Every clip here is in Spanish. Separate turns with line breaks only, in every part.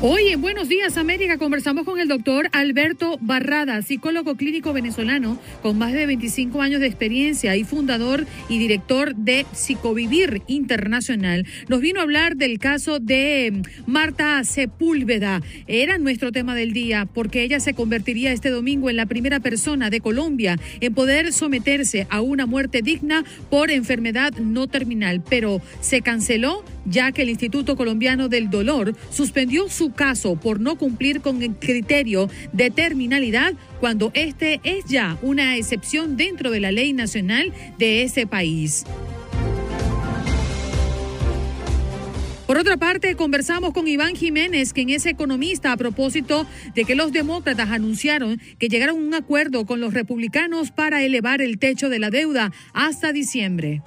Hoy en Buenos Días América conversamos con el doctor Alberto Barrada, psicólogo clínico venezolano con más de 25 años de experiencia y fundador y director de Psicovivir Internacional. Nos vino a hablar del caso de mm, Marta Sepúlveda. Era nuestro tema del día porque ella se convertiría este domingo en la primera persona de Colombia en poder someterse a una muerte digna por enfermedad no terminal, pero se canceló ya que el Instituto Colombiano del Dolor suspendió su caso por no cumplir con el criterio de terminalidad cuando este es ya una excepción dentro de la ley nacional de ese país. Por otra parte, conversamos con Iván Jiménez, quien es economista, a propósito de que los demócratas anunciaron que llegaron a un acuerdo con los republicanos para elevar el techo de la deuda hasta diciembre.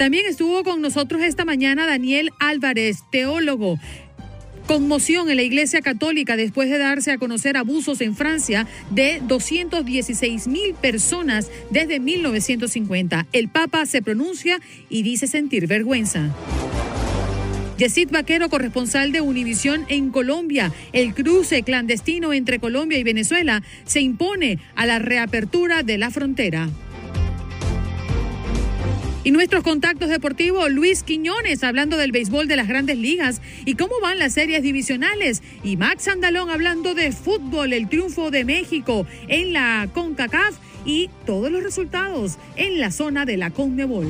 También estuvo con nosotros esta mañana Daniel Álvarez, teólogo. Conmoción en la Iglesia Católica después de darse a conocer abusos en Francia de 216 mil personas desde 1950. El Papa se pronuncia y dice sentir vergüenza. Yesid Vaquero, corresponsal de Univisión en Colombia. El cruce clandestino entre Colombia y Venezuela se impone a la reapertura de la frontera. Y nuestros contactos deportivos, Luis Quiñones hablando del béisbol de las grandes ligas y cómo van las series divisionales. Y Max Andalón hablando de fútbol, el triunfo de México en la CONCACAF y todos los resultados en la zona de la CONMEBOL.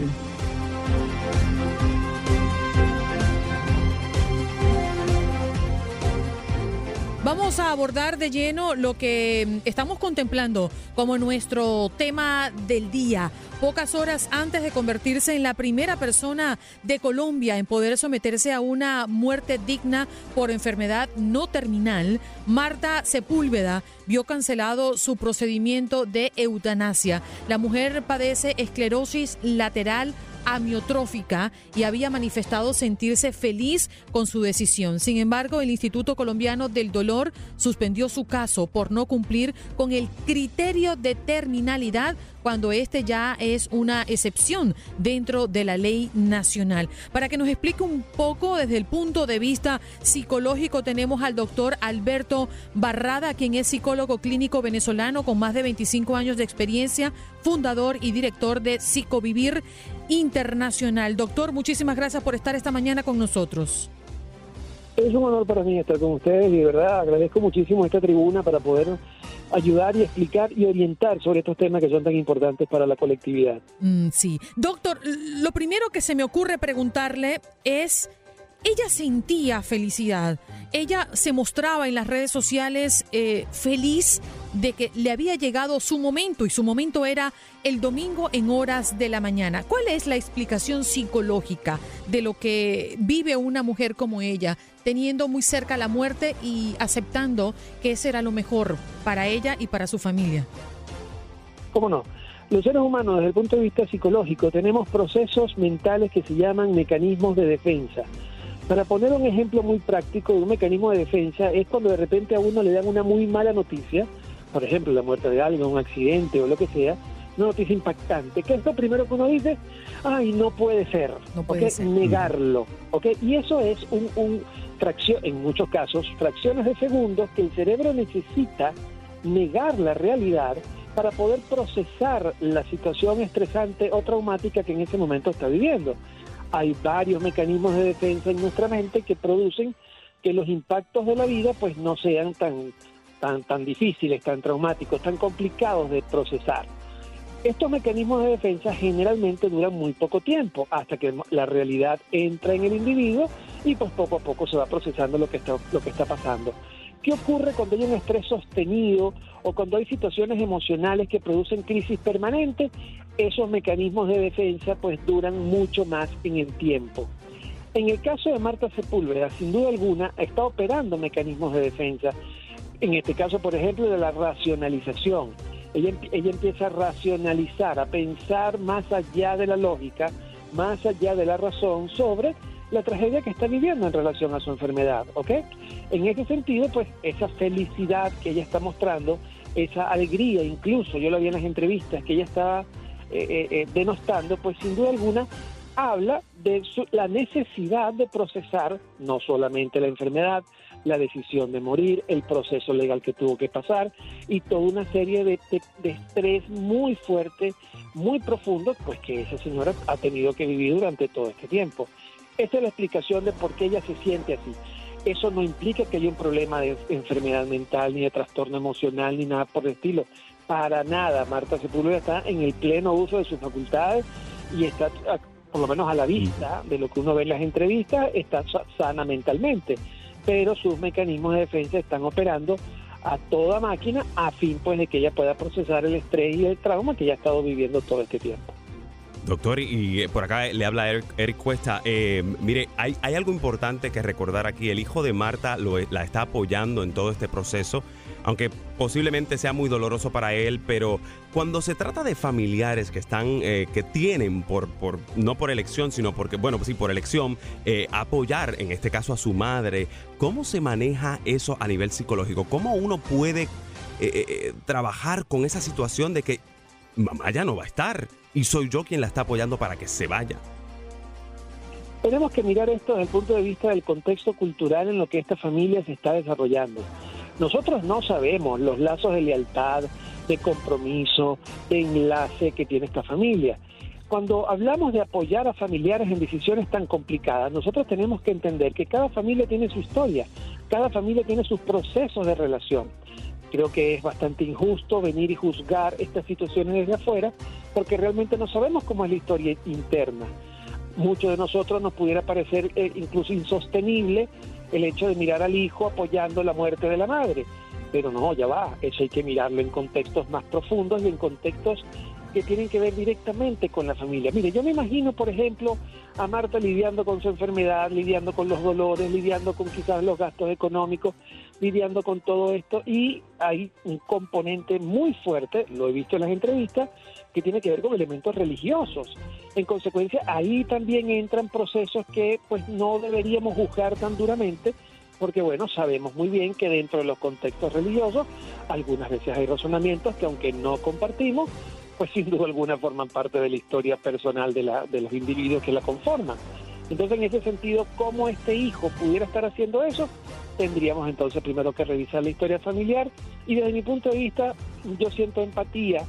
Vamos a abordar de lleno lo que mm, estamos contemplando como nuestro tema del día. Pocas horas antes de convertirse en la primera persona de Colombia en poder someterse a una muerte digna por enfermedad no terminal, Marta Sepúlveda vio cancelado su procedimiento de eutanasia. La mujer padece esclerosis lateral amiotrófica y había manifestado sentirse feliz con su decisión. Sin embargo, el Instituto Colombiano del Dolor suspendió su caso por no cumplir con el criterio de terminalidad cuando este ya es una excepción dentro de la ley nacional. Para que nos explique un poco desde el punto de vista psicológico, tenemos al doctor Alberto Barrada, quien es psicólogo clínico venezolano con más de 25 años de experiencia, fundador y director de Psicovivir Internacional. Doctor, muchísimas gracias por estar esta mañana con nosotros.
Es un honor para mí estar con ustedes y de verdad agradezco muchísimo esta tribuna para poder ayudar y explicar y orientar sobre estos temas que son tan importantes para la colectividad.
Mm, sí. Doctor, lo primero que se me ocurre preguntarle es ella sentía felicidad. Ella se mostraba en las redes sociales eh, feliz de que le había llegado su momento y su momento era el domingo en horas de la mañana. ¿Cuál es la explicación psicológica de lo que vive una mujer como ella, teniendo muy cerca la muerte y aceptando que ese era lo mejor para ella y para su familia?
¿Cómo no? Los seres humanos, desde el punto de vista psicológico, tenemos procesos mentales que se llaman mecanismos de defensa. Para poner un ejemplo muy práctico de un mecanismo de defensa es cuando de repente a uno le dan una muy mala noticia, por ejemplo la muerte de alguien, un accidente o lo que sea, una noticia impactante. ¿Qué es lo primero que uno dice? Ay, no puede ser.
No puede ser.
Negarlo. ¿okay? Y eso es un, un fracción, en muchos casos, fracciones de segundos que el cerebro necesita negar la realidad para poder procesar la situación estresante o traumática que en ese momento está viviendo hay varios mecanismos de defensa en nuestra mente que producen que los impactos de la vida pues no sean tan tan, tan difíciles, tan traumáticos, tan complicados de procesar. Estos mecanismos de defensa generalmente duran muy poco tiempo hasta que la realidad entra en el individuo y pues poco a poco se va procesando lo que está, lo que está pasando. ¿Qué ocurre cuando hay un estrés sostenido o cuando hay situaciones emocionales que producen crisis permanentes? Esos mecanismos de defensa pues duran mucho más en el tiempo. En el caso de Marta Sepúlveda, sin duda alguna, está operando mecanismos de defensa. En este caso, por ejemplo, de la racionalización. Ella, ella empieza a racionalizar, a pensar más allá de la lógica, más allá de la razón sobre la tragedia que está viviendo en relación a su enfermedad, ¿ok? En ese sentido, pues esa felicidad que ella está mostrando, esa alegría, incluso yo lo vi en las entrevistas que ella estaba eh, eh, eh, denostando, pues sin duda alguna habla de la necesidad de procesar no solamente la enfermedad, la decisión de morir, el proceso legal que tuvo que pasar y toda una serie de, de estrés muy fuerte, muy profundo, pues que esa señora ha tenido que vivir durante todo este tiempo. Esa es la explicación de por qué ella se siente así. Eso no implica que haya un problema de enfermedad mental, ni de trastorno emocional, ni nada por el estilo. Para nada, Marta Sepúlveda está en el pleno uso de sus facultades y está, por lo menos a la vista de lo que uno ve en las entrevistas, está sana mentalmente. Pero sus mecanismos de defensa están operando a toda máquina a fin pues de que ella pueda procesar el estrés y el trauma que ella ha estado viviendo todo este tiempo.
Doctor, y, por acá le habla Eric, Cuesta. Eh, mire, hay, algo importante que recordar aquí. El hijo de Marta lo, la está apoyando en todo este proceso, aunque posiblemente sea muy doloroso para él, pero cuando se trata de familiares que están, eh, que tienen por, por, no por elección, sino porque, bueno, sí, por elección, eh, apoyar en este caso a su madre, ¿cómo se maneja eso a nivel psicológico? ¿Cómo uno puede trabajar con esa situación de que mamá ya no va a estar y soy yo quien la está apoyando para que se vaya.
Tenemos que mirar esto desde el punto de vista del contexto cultural en lo que esta familia se está desarrollando. Nosotros no sabemos los lazos de lealtad, de compromiso, de enlace que tiene esta familia. Cuando hablamos de apoyar a familiares en decisiones tan complicadas, nosotros tenemos que entender que cada familia tiene su historia, cada familia tiene sus procesos de relación. Creo que es bastante injusto venir y juzgar estas situaciones desde afuera porque realmente no sabemos cómo es la historia interna. Muchos de nosotros nos pudiera parecer eh, incluso insostenible el hecho de mirar al hijo apoyando la muerte de la madre. Pero no, ya va, eso hay que mirarlo en contextos más profundos y en contextos que tienen que ver directamente con la familia. Mire, yo me imagino, por ejemplo, a Marta lidiando con su enfermedad, lidiando con los dolores, lidiando con quizás los gastos económicos, lidiando con todo esto y hay un componente muy fuerte, lo he visto en las entrevistas, que tiene que ver con elementos religiosos. En consecuencia, ahí también entran procesos que pues no deberíamos juzgar tan duramente, porque bueno, sabemos muy bien que dentro de los contextos religiosos algunas veces hay razonamientos que aunque no compartimos, pues sin duda alguna forman parte de la historia personal de, la, de los individuos que la conforman. Entonces, en ese sentido, ¿cómo este hijo pudiera estar haciendo eso? Tendríamos entonces primero que revisar la historia familiar y desde mi punto de vista, yo siento empatía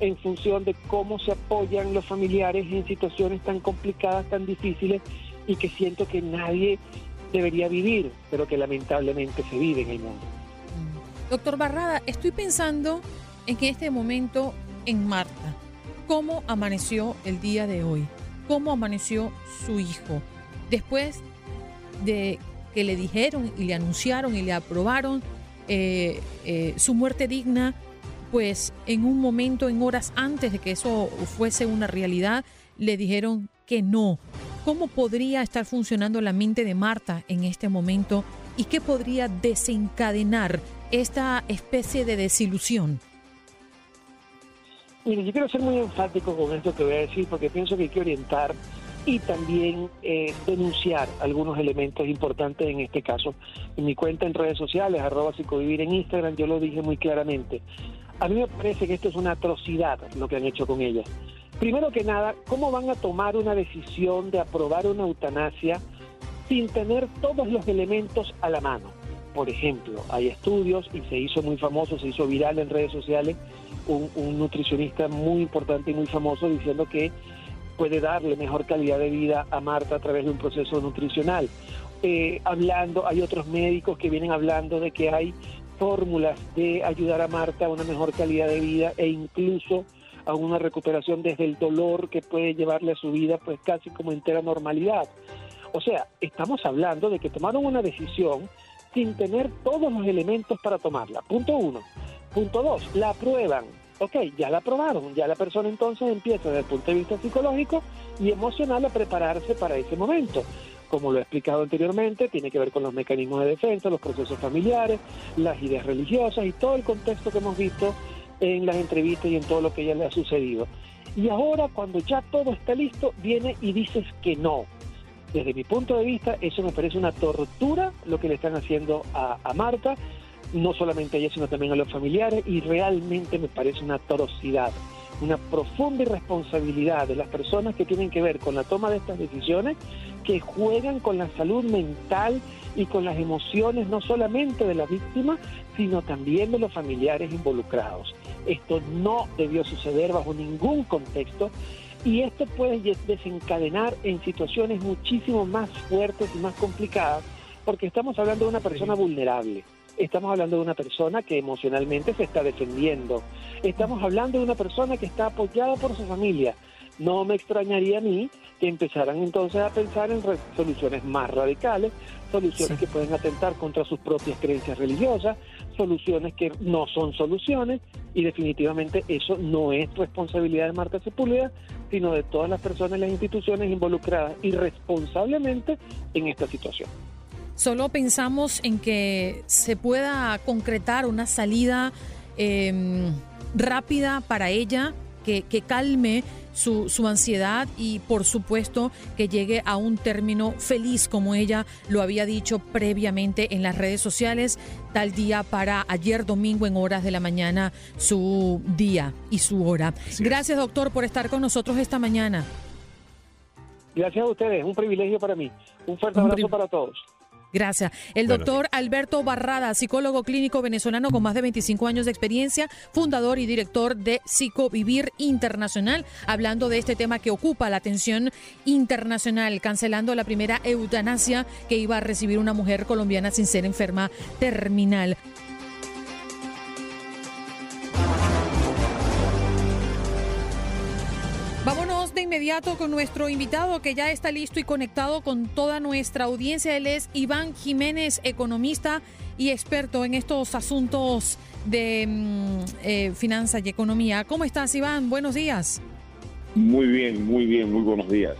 en función de cómo se apoyan los familiares en situaciones tan complicadas, tan difíciles y que siento que nadie debería vivir, pero que lamentablemente se vive en el mundo.
Doctor Barrada, estoy pensando en que este momento en Marta. ¿Cómo amaneció el día de hoy? ¿Cómo amaneció su hijo? Después de que le dijeron y le anunciaron y le aprobaron eh, eh, su muerte digna, pues en un momento, en horas antes de que eso fuese una realidad, le dijeron que no. ¿Cómo podría estar funcionando la mente de Marta en este momento y qué podría desencadenar esta especie de desilusión?
Mire, yo quiero ser muy enfático con esto que voy a decir porque pienso que hay que orientar y también eh, denunciar algunos elementos importantes en este caso. En mi cuenta en redes sociales, arroba psicovivir en Instagram, yo lo dije muy claramente. A mí me parece que esto es una atrocidad lo que han hecho con ella. Primero que nada, ¿cómo van a tomar una decisión de aprobar una eutanasia sin tener todos los elementos a la mano? Por ejemplo, hay estudios y se hizo muy famoso, se hizo viral en redes sociales un, nutricionista muy importante y muy famoso diciendo que puede darle mejor calidad de vida a Marta a través de un proceso nutricional. Eh, hablando, hay otros médicos que vienen hablando de que hay fórmulas de ayudar a Marta a una mejor calidad de vida e incluso a una recuperación desde el dolor que puede llevarle a su vida pues casi como entera normalidad. O sea, estamos hablando de que tomaron una decisión sin tener todos los elementos para tomarla. Punto uno. Punto dos, la aprueban. Ok, ya la aprobaron, ya la persona entonces empieza desde el punto de vista psicológico y emocional a prepararse para ese momento. Como lo he explicado anteriormente, tiene que ver con los mecanismos de defensa, los procesos familiares, las ideas religiosas y todo el contexto que hemos visto en las entrevistas y en todo lo que ella le ha sucedido. Y ahora, cuando ya todo está listo, viene y dices que no. Desde mi punto de vista, eso me parece una tortura lo que le están haciendo a, a Marta no solamente a ella, sino también a los familiares, y realmente me parece una atrocidad, una profunda irresponsabilidad de las personas que tienen que ver con la toma de estas decisiones, que juegan con la salud mental y con las emociones no solamente de la víctima, sino también de los familiares involucrados. Esto no debió suceder bajo ningún contexto y esto puede desencadenar en situaciones muchísimo más fuertes y más complicadas porque estamos hablando de una persona vulnerable. Estamos hablando de una persona que emocionalmente se está defendiendo. Estamos hablando de una persona que está apoyada por su familia. No me extrañaría a mí que empezaran entonces a pensar en soluciones más radicales, soluciones que pueden atentar contra sus propias creencias religiosas, soluciones que no son soluciones y definitivamente eso no es responsabilidad de Marta Sepúlveda, sino de todas las personas y las instituciones involucradas irresponsablemente en esta situación.
Solo pensamos en que se pueda concretar una salida em, rápida para ella, que, calme su, su, ansiedad y por supuesto que llegue a un término feliz como ella lo había dicho previamente en las redes sociales, tal día para ayer domingo en horas de la mañana su día y su hora. Gracias doctor por estar con nosotros esta mañana.
Gracias a ustedes, un privilegio para mí. Un fuerte abrazo para todos.
Gracias. El doctor Alberto Barrada, psicólogo clínico venezolano con más de 25 años de experiencia, fundador y director de Psicovivir Internacional, hablando de este tema que ocupa la atención internacional, cancelando la primera eutanasia que iba a recibir una mujer colombiana sin ser enferma terminal. De inmediato con nuestro invitado que ya está listo y conectado con toda nuestra audiencia. Él es Iván Jiménez, economista y experto en estos asuntos de mm, eh, finanzas y economía. ¿Cómo estás, Iván? Buenos días.
Muy bien, muy bien, muy buenos días.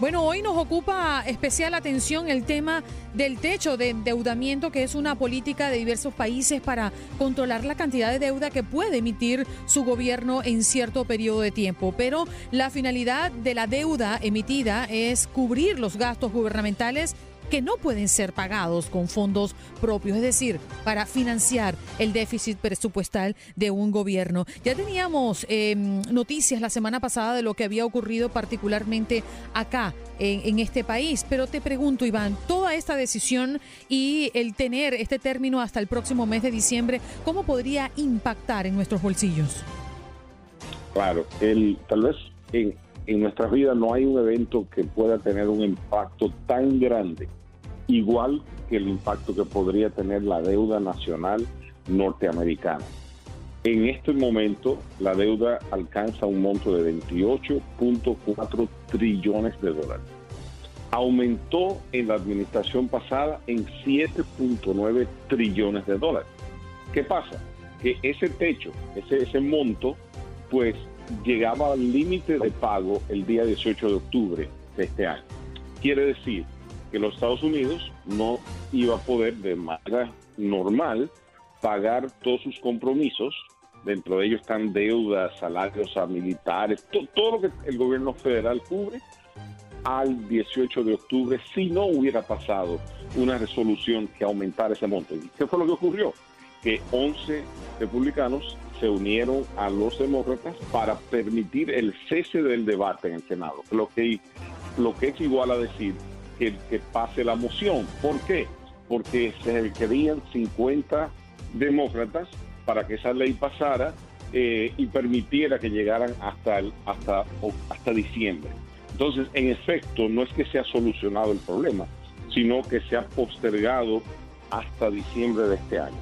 Bueno, hoy nos ocupa especial atención el tema del techo de endeudamiento, que es una política de diversos países para controlar la cantidad de deuda que puede emitir su gobierno en cierto periodo de tiempo. Pero la finalidad de la deuda emitida es cubrir los gastos gubernamentales que no pueden ser pagados con fondos propios, es decir, para financiar el déficit presupuestal de un gobierno. Ya teníamos em, noticias la semana pasada de lo que había ocurrido particularmente acá en, en, este país, pero te pregunto, Iván, toda esta decisión y el tener este término hasta el próximo mes de diciembre, ¿cómo podría impactar en nuestros bolsillos?
Claro, el, tal vez en, en nuestras vidas no hay un evento que pueda tener un impacto tan grande igual que el impacto que podría tener la deuda nacional norteamericana. En este momento, la deuda alcanza un monto de 28.4 trillones de dólares. Aumentó en la administración pasada en 7.9 trillones de dólares. ¿Qué pasa? Que ese techo, ese, ese monto, pues llegaba al límite de pago el día 18 de octubre de este año. Quiere decir que los Estados Unidos no iba a poder de manera normal pagar todos sus compromisos. Dentro de ellos están deudas, salarios a militares, todo lo que el gobierno federal cubre al 18 de octubre si no hubiera pasado una resolución que aumentara ese monto. ¿Y qué fue lo que ocurrió? Que 11 republicanos se unieron a los demócratas para permitir el cese del debate en el Senado, lo que, lo que es igual a decir que, pase la moción. ¿Por qué? Porque se requerían 50 demócratas para que esa ley pasara eh, y permitiera que llegaran hasta, el, hasta, hasta diciembre. Entonces, en efecto, no es que se ha solucionado el problema, sino que se ha postergado hasta diciembre de este año.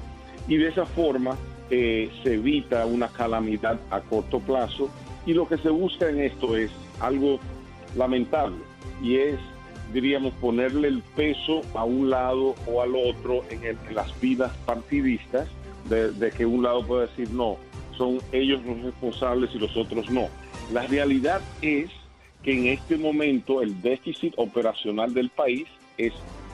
Y de esa forma eh, se evita una calamidad a corto plazo y lo que se busca en esto es algo lamentable y es, diríamos, ponerle el peso a un lado o al otro en, en las vidas partidistas de, de que un lado puede decir no, son ellos los responsables y los otros no. La realidad es que en este momento el déficit operacional del país es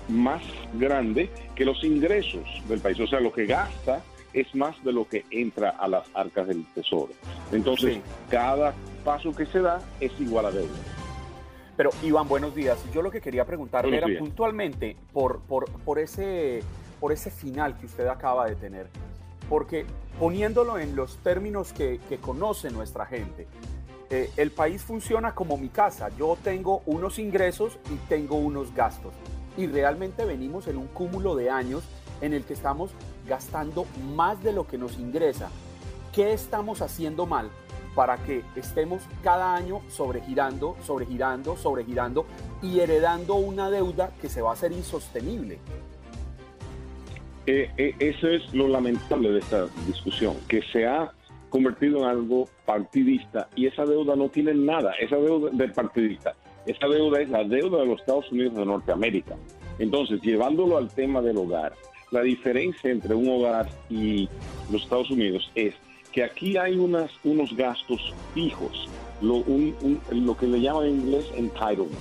más grande que los ingresos del país. O sea, lo que gasta es más de lo que entra a las arcas del tesoro. Entonces, cada paso que se da es igual a deuda.
Pero Iván, buenos días. Yo lo que quería preguntarle era puntualmente por, por, por, ese, por ese final que usted acaba de tener. Porque poniéndolo en los términos que, que conoce nuestra gente, eh, el país funciona como mi casa. Yo tengo unos ingresos y tengo unos gastos. Y realmente venimos en un cúmulo de años en el que estamos gastando más de lo que nos ingresa. ¿Qué estamos haciendo mal para que estemos cada año sobregirando, sobregirando, sobregirando y heredando una deuda que se va a hacer insostenible?
Eh, eh, eso es lo lamentable de esta discusión, que se ha convertido en algo partidista y esa deuda no tiene nada, esa deuda del partidista, esa deuda es la deuda de los Estados Unidos de Norteamérica. Entonces, llevándolo al tema del hogar, la diferencia entre un hogar y los Estados Unidos es que aquí hay unas, unos gastos fijos, lo, que le llaman en inglés entitlements,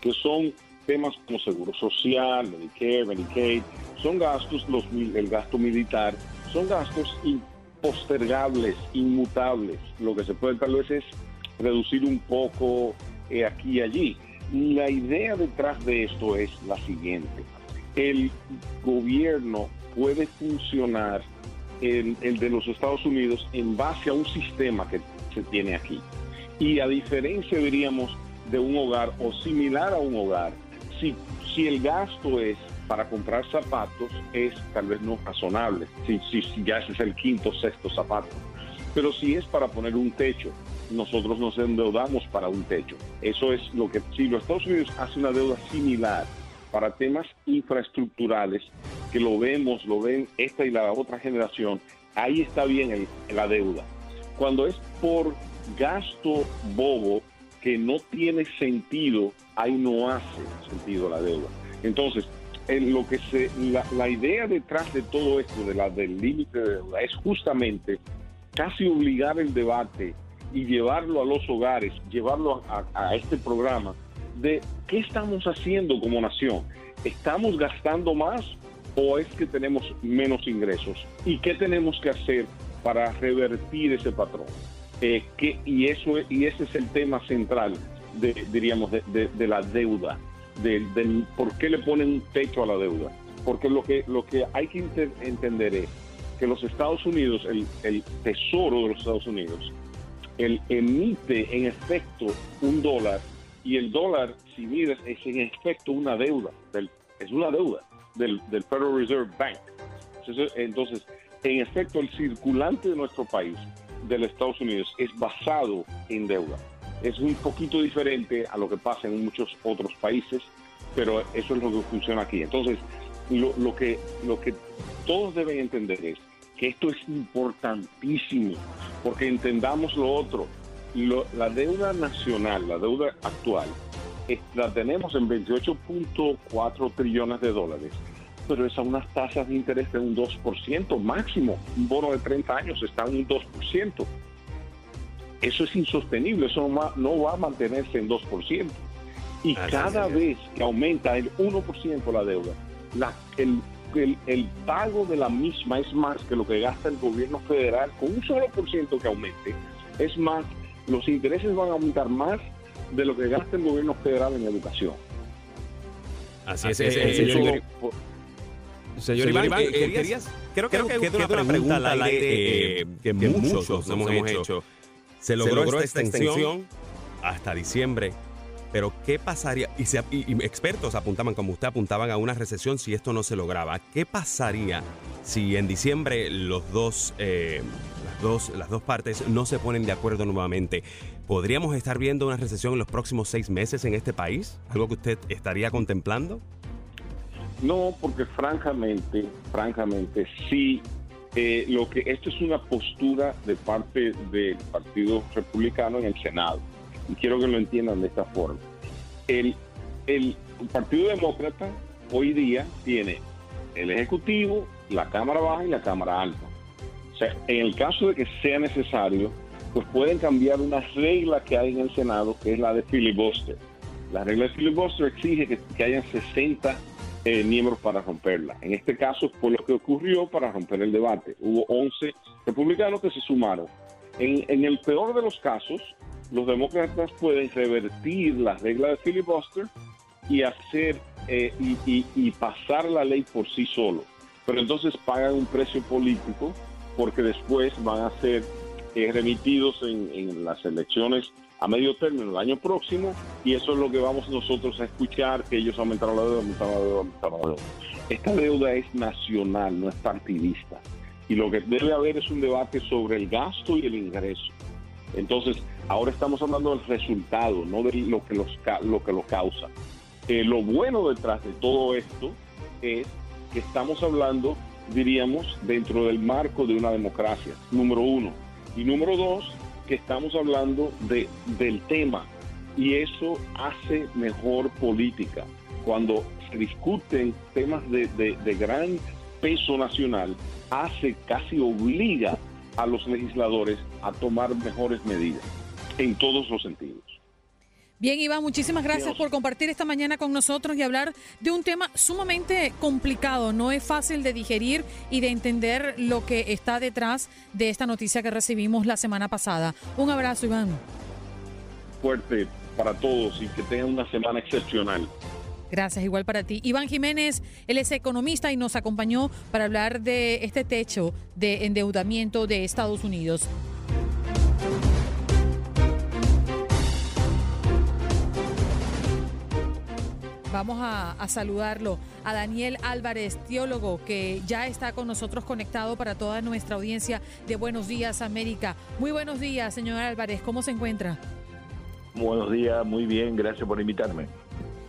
que son temas como seguro social, Medicare, Medicaid, son gastos, el gasto militar, son gastos impostergables, inmutables. Lo que se puede tal vez es reducir un poco eh, aquí y allí. La idea detrás de esto es la siguiente. El gobierno puede funcionar, el, el de los Estados Unidos, en base a un sistema que se tiene aquí. Y a diferencia, diríamos, de un hogar o similar a un hogar, si, si el gasto es para comprar zapatos es tal vez no razonable, si, si, ya ese es el quinto o sexto zapato. Pero si es para poner un techo, nosotros nos endeudamos para un techo. Eso es lo que, si los Estados Unidos hace una deuda similar para temas infraestructurales, que lo vemos, lo ven esta y la otra generación, ahí está bien la deuda. Cuando es por gasto bobo que no tiene sentido, ahí no hace sentido la deuda. Entonces, en lo que la, idea detrás de todo esto, de la, del límite de deuda, es justamente casi obligar el debate y llevarlo a los hogares, llevarlo a, este programa de qué estamos haciendo como nación. ¿Estamos gastando más o es que tenemos menos ingresos? ¿Y qué tenemos que hacer para revertir ese patrón? Eh, y, eso, y ese es el tema central, de, diríamos, de la deuda del, por qué le ponen un techo a la deuda. Porque lo que, lo que hay que entender es que los Estados Unidos, el, el tesoro de los Estados Unidos, el, emite en efecto un dólar y el dólar, si miras, es en efecto una deuda, del, es una deuda del, del Federal Reserve Bank. Entonces, entonces, en efecto, el circulante de nuestro país, del Estados Unidos, es basado en deuda es un poquito diferente a lo que pasa en muchos otros países, pero eso es lo que funciona aquí. Entonces, lo, que, lo que todos deben entender es que esto es importantísimo, porque entendamos lo otro. La deuda nacional, la deuda actual, la tenemos en 28.4 trillones de dólares, pero es a unas tasas de interés de un 2% máximo. Un bono de 30 años está en un 2%. Eso es insostenible, eso no va, a mantenerse en 2%. Y cada vez que aumenta el 1% la deuda, la, el, el, pago de la misma es más que lo que gasta el gobierno federal con un solo por ciento que aumente. Es más, los intereses van a aumentar más de lo que gasta el gobierno federal en educación.
Así es, señor, señor, Iván, creo, que queda una pregunta al aire que, muchos hemos hecho. se logró, esta, extensión, hasta diciembre. Pero ¿qué pasaría? Y, expertos apuntaban, como usted apuntaban, a una recesión si esto no se lograba. ¿Qué pasaría si en diciembre los dos, eh, las, dos, las dos partes no se ponen de acuerdo nuevamente? ¿Podríamos estar viendo una recesión en los próximos seis meses en este país? ¿Algo que usted estaría contemplando?
No, porque francamente, francamente, sí eh, lo que esto es una postura de parte del Partido Republicano en el Senado. Y quiero que lo entiendan de esta forma. El, el Partido Demócrata hoy día tiene el Ejecutivo, la Cámara Baja y la Cámara Alta. O sea, en el caso de que sea necesario, pues pueden cambiar una regla que hay en el Senado, que es la de filibuster. La regla de filibuster exige que, que hayan 60 eh, miembros para romperla. En este caso fue lo que ocurrió para romper el debate. Hubo 11 republicanos que se sumaron. En, el peor de los casos, los demócratas pueden revertir la regla de filibuster y hacer eh, y, pasar la ley por sí solo. Pero entonces pagan un precio político porque después van a ser eh, remitidos en, en las elecciones a medio término el año próximo y eso es lo que vamos nosotros a escuchar, que ellos aumentaron la deuda, aumentaron la deuda, aumentaron la deuda. Esta deuda es nacional, no es partidista. Y lo que debe haber es un debate sobre el gasto y el ingreso. Entonces, ahora estamos hablando del resultado, no de lo que, los, lo, que lo causa. Eh, lo bueno detrás de todo esto es que estamos hablando, diríamos, dentro del marco de una democracia, número uno. Y número dos, que estamos hablando de, del tema y eso hace mejor política. Cuando se discuten temas de, de, gran peso nacional, hace, casi obliga a los legisladores a tomar mejores medidas en todos los sentidos.
Bien, Iván, muchísimas gracias por compartir esta mañana con nosotros y hablar de un tema sumamente complicado. No es fácil de digerir y de entender lo que está detrás de esta noticia que recibimos la semana pasada. Un abrazo, Iván.
Fuerte para todos y que tengan una semana excepcional.
Gracias, igual para ti. Iván Jiménez, él es economista y nos acompañó para hablar de este techo de endeudamiento de Estados Unidos. Vamos a, saludarlo a Daniel Álvarez, teólogo, que ya está con nosotros conectado para toda nuestra audiencia de Buenos Días América. Muy buenos días, señor Álvarez, ¿cómo se encuentra?
Buenos días, muy bien, gracias por invitarme.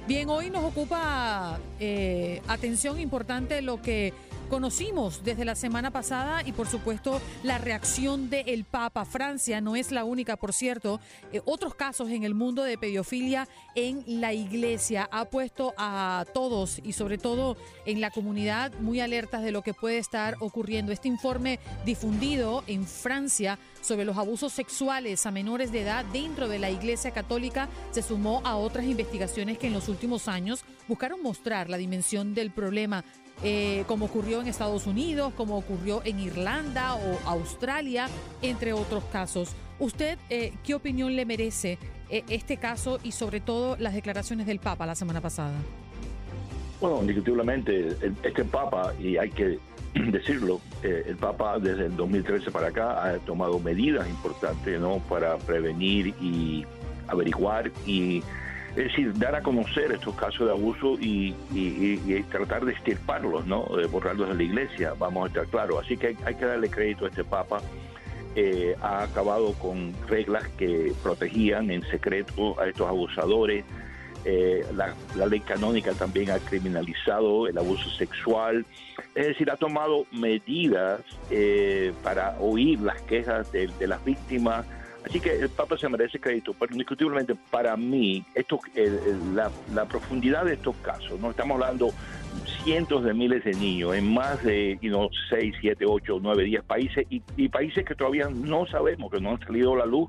Bien, hoy nos ocupa eh, atención importante lo que conocimos desde la semana pasada y por supuesto la reacción del Papa. Francia no es la única, por cierto. Eh, otros casos en el mundo de pedofilia en la iglesia ha puesto a todos y sobre todo en la comunidad muy alertas de lo que puede estar ocurriendo. Este informe difundido en Francia sobre los abusos sexuales a menores de edad dentro de la Iglesia Católica se sumó a otras investigaciones que en los últimos años buscaron mostrar la dimensión del problema eh, como ocurrió en Estados Unidos, como ocurrió en Irlanda o Australia, entre otros casos. ¿Usted eh, qué opinión le merece eh, este caso y sobre todo las declaraciones del Papa la semana pasada?
Bueno, indiscutiblemente, este Papa, y hay que decirlo, el Papa desde el 2013 para acá ha tomado medidas importantes ¿no? para prevenir y averiguar y es decir, dar a conocer estos casos de abuso y, tratar de extirparlos, ¿no? De borrarlos de la iglesia, vamos a estar claros. Así que hay, que darle crédito a este Papa. Eh, ha acabado con reglas que protegían en secreto a estos abusadores. Eh, la, ley canónica también ha criminalizado el abuso sexual. Es decir, ha tomado medidas eh, para oír las quejas de las víctimas Así que el Papa se merece crédito, pero indiscutiblemente para mí, esto, la, profundidad de estos casos, no estamos hablando cientos de miles de niños en más de 6, 7, 8, 9, 10 países y, países que todavía no sabemos, que no han salido a la luz,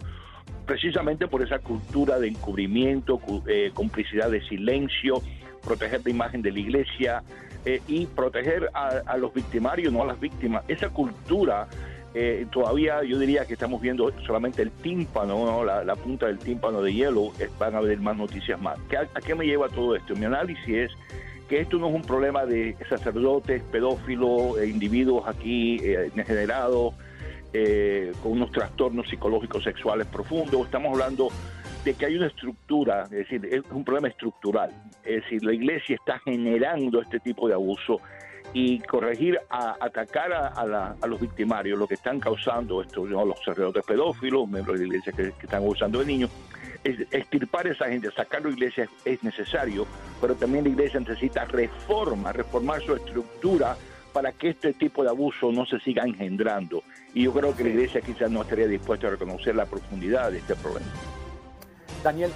precisamente por esa cultura de encubrimiento, eh, complicidad de silencio, proteger la imagen de la iglesia eh, y proteger a los victimarios, no a las víctimas. Esa cultura eh, todavía yo diría que estamos viendo solamente el tímpano, la, punta del tímpano de hielo, van a haber más noticias más. ¿A, qué me lleva todo esto? Mi análisis es que esto no es un problema de sacerdotes, pedófilos, eh, individuos aquí eh, degenerados, con unos trastornos psicológicos sexuales profundos, estamos hablando de que hay una estructura, es decir, es un problema estructural, es decir, la iglesia está generando este tipo de abuso y corregir, a, atacar a, los victimarios, lo que están causando esto, los sacerdotes pedófilos, miembros de la iglesia que, están abusando de niños, es, extirpar a esa gente, sacarlo de la iglesia es, necesario, pero también la iglesia necesita reforma, reformar su estructura para que este tipo de abuso no se siga engendrando. Y yo creo que la iglesia quizás no estaría dispuesta a reconocer la profundidad de este problema.
Daniel,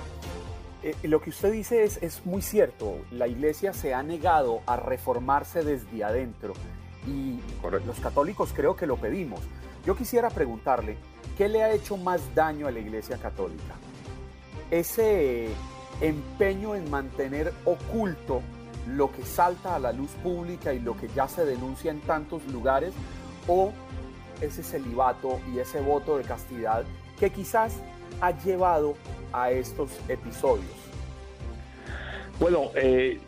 eh, lo que usted dice es, es muy cierto. La iglesia se ha negado a reformarse desde adentro y los católicos creo que lo pedimos. Yo quisiera preguntarle, ¿qué le ha hecho más daño a la iglesia católica? Ese empeño en mantener oculto lo que salta a la luz pública y lo que ya se denuncia en tantos lugares o ese celibato y ese voto de castidad que quizás ha llevado a estos episodios?
Bueno, eh,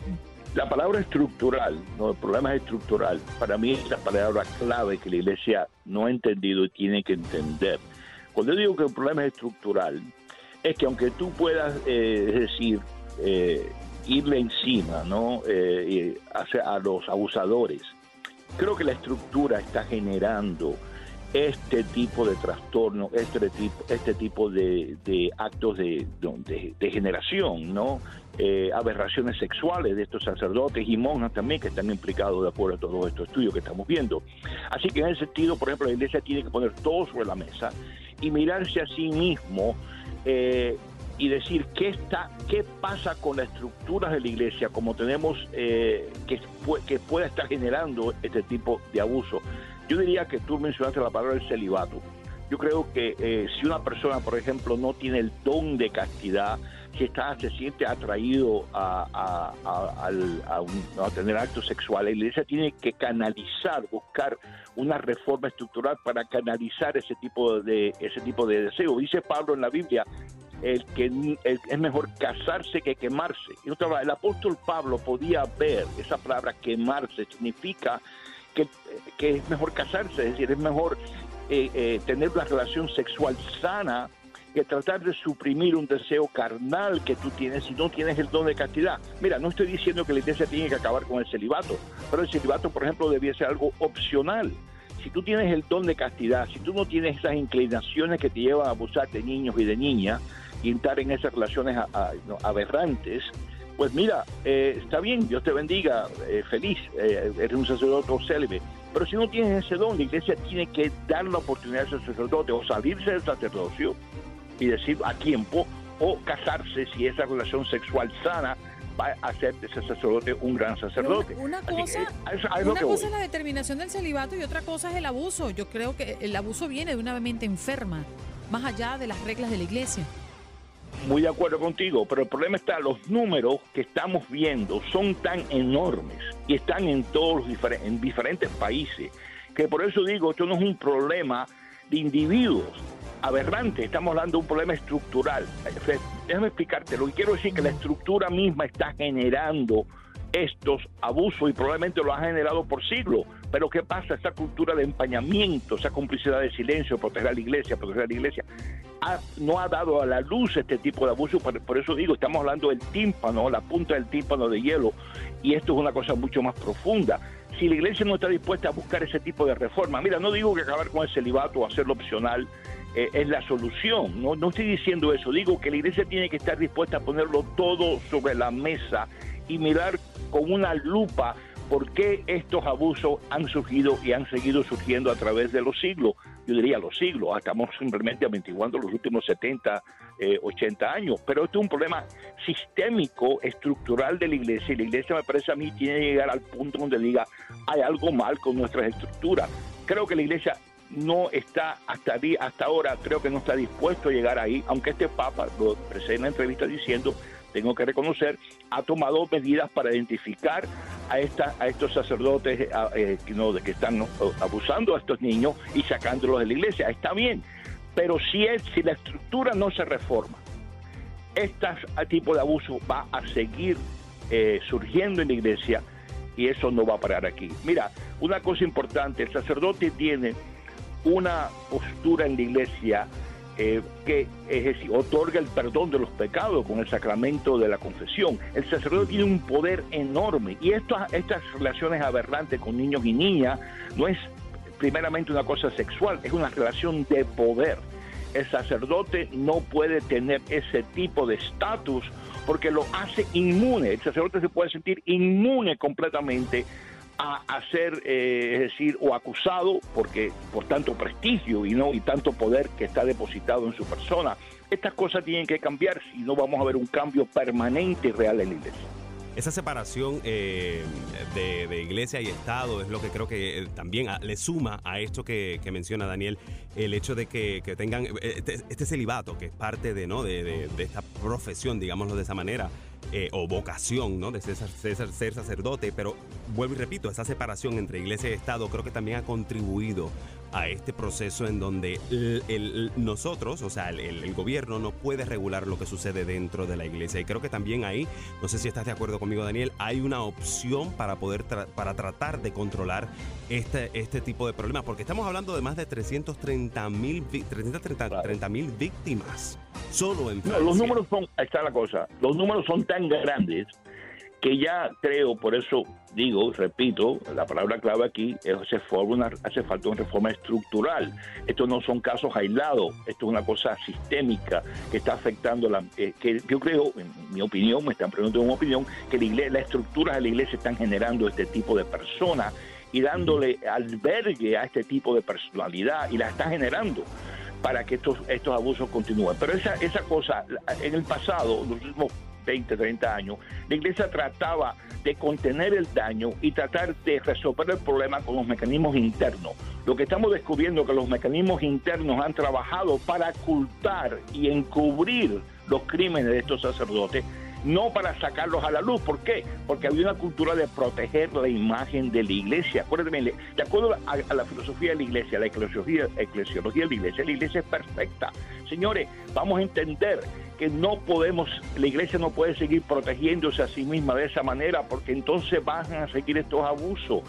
la palabra estructural, ¿no? el problema es estructural. Para mí es la palabra clave que la iglesia no ha entendido y tiene que entender. Cuando yo digo que el problema es estructural, es que aunque tú puedas, eh, decir, eh, irle encima ¿no? Eh, a, los abusadores, creo que la estructura está generando este tipo de trastorno, este tipo, este tipo de, actos de, de, generación, ¿no? aberraciones sexuales de estos sacerdotes y monjas también que están implicados de acuerdo a todos estos estudios que estamos viendo. Así que en ese sentido, por ejemplo, la iglesia tiene que poner todo sobre la mesa y mirarse a sí mismo eh, y decir qué está, qué pasa con las estructuras de la iglesia, como tenemos eh, que, que pueda estar generando este tipo de abuso. Yo diría que tú mencionaste la palabra del celibato. Yo creo que eh, si una persona, por ejemplo, no tiene el don de castidad, si está, se siente atraído a, a, tener actos sexuales, la iglesia tiene que canalizar, buscar una reforma estructural para canalizar ese tipo de ese tipo de deseo. Dice Pablo en la Biblia el que es mejor casarse que quemarse. El apóstol Pablo podía ver esa palabra quemarse significa que, es mejor casarse, es decir, es mejor eh, eh, tener una relación sexual sana que tratar de suprimir un deseo carnal que tú tienes si no tienes el don de castidad. Mira, no estoy diciendo que la iglesia tiene que acabar con el celibato, pero el celibato, por ejemplo, debía ser algo opcional. Si tú tienes el don de castidad, si tú no tienes esas inclinaciones que te llevan a abusar de niños y de niñas y entrar en esas relaciones aberrantes, pues mira, eh, está bien, Dios te bendiga, eh, feliz, eh, eres un sacerdote célebre, pero si no tienes ese don, la iglesia tiene que dar la oportunidad a ese sacerdote o salirse del sacerdocio y decir a tiempo o casarse si esa relación sexual sana va a hacer de ese sacerdote un gran sacerdote.
Una, cosa, una cosa es la determinación del celibato y otra cosa es el abuso. Yo creo que el abuso viene de una mente enferma, más allá de las reglas de la iglesia.
Muy de acuerdo contigo, pero el problema está, los números que estamos viendo son tan enormes y están en todos los en diferentes países, que por eso digo, esto no es un problema de individuos, aberrante, estamos hablando de un problema estructural. Déjame explicarte, lo que quiero decir es que la estructura misma está generando estos abusos y probablemente lo ha generado por siglos. Pero ¿qué pasa? Esa cultura de empañamiento, esa complicidad de silencio, proteger a la iglesia, proteger a la iglesia, no ha dado a la luz este tipo de abuso. Por, eso digo, estamos hablando del tímpano, la punta del tímpano de hielo, y esto es una cosa mucho más profunda. Si la iglesia no está dispuesta a buscar ese tipo de reforma, mira, no digo que acabar con el celibato o hacerlo opcional, eh, es la solución. No estoy diciendo eso, digo que la iglesia tiene que estar dispuesta a ponerlo todo sobre la mesa y mirar con una lupa por qué estos abusos han surgido y han seguido surgiendo a través de los siglos. Yo diría los siglos, estamos simplemente amintiguando los últimos 70, 80 eh, años, pero esto es un problema sistémico, estructural de la iglesia y la iglesia me parece a mí tiene que llegar al punto donde diga hay algo mal con nuestras estructuras. Creo que la iglesia no está hasta, hasta ahora, creo que no está dispuesto a llegar ahí, aunque este Papa lo expresé en la entrevista diciendo, tengo que reconocer, ha tomado medidas para identificar a, esta, a estos sacerdotes eh, que están abusando a estos niños y sacándolos de la iglesia. Está bien, pero si, es, si la estructura no se reforma, este tipo de abuso va a seguir eh, surgiendo en la iglesia y eso no va a parar aquí. Mira, una cosa importante, el sacerdote tiene una postura en la iglesia eh, que es decir, otorga el perdón de los pecados con el sacramento de la confesión. El sacerdote tiene un poder enorme y estas, estas relaciones aberrantes con niños y niñas no es primeramente una cosa sexual, es una relación de poder. El sacerdote no puede tener ese tipo de estatus porque lo hace inmune. El sacerdote se puede sentir inmune completamente a, ser, eh, es decir, o acusado porque por tanto prestigio y no y tanto poder que está depositado en su persona. Estas cosas tienen que cambiar si no vamos a ver un cambio permanente y real en la iglesia.
Esa separación eh, de, iglesia y Estado es lo que creo que eh, también le suma a esto que, menciona Daniel, el hecho de que, tengan este, este, celibato, que es parte de, ¿no? de esta profesión, digámoslo de esa manera. Eh, o vocación ¿no? de ser, ser, sacerdote, pero vuelvo y repito, esa separación entre iglesia y Estado creo que también ha contribuido a este proceso en donde nosotros, o sea, el, gobierno no puede regular lo que sucede dentro de la iglesia. Y creo que también ahí, no sé si estás de acuerdo conmigo, Daniel, hay una opción para poder para tratar de controlar este, este tipo de problemas, porque estamos hablando de más de 330 mil 330 mil víctimas solo en Francia.
No, los números son, está la cosa, los números son tan grandes que ya creo, por eso digo, repito, la palabra clave aquí es hace, una, hace falta una reforma estructural. Estos no son casos aislados, esto es una cosa sistémica que está afectando la... Eh, que yo creo, en mi opinión, me están preguntando una opinión, que la iglesia, las estructuras de la iglesia están generando este tipo de personas y dándole albergue a este tipo de personalidad y la están generando para que estos, estos abusos continúen. Pero esa, esa cosa, en el pasado, los últimos 20, 30 años, la iglesia trataba de contener el daño y tratar de resolver el problema con los mecanismos internos. Lo que estamos descubriendo es que los mecanismos internos han trabajado para ocultar y encubrir los crímenes de estos sacerdotes no para sacarlos a la luz. ¿Por qué? Porque había una cultura de proteger la imagen de la iglesia. Acuérdense, de acuerdo a, la filosofía de la iglesia, la eclesiología, eclesiología de la iglesia, la iglesia es perfecta. Señores, vamos a entender que no podemos, la iglesia no puede seguir protegiéndose a sí misma de esa manera, porque entonces van a seguir estos abusos.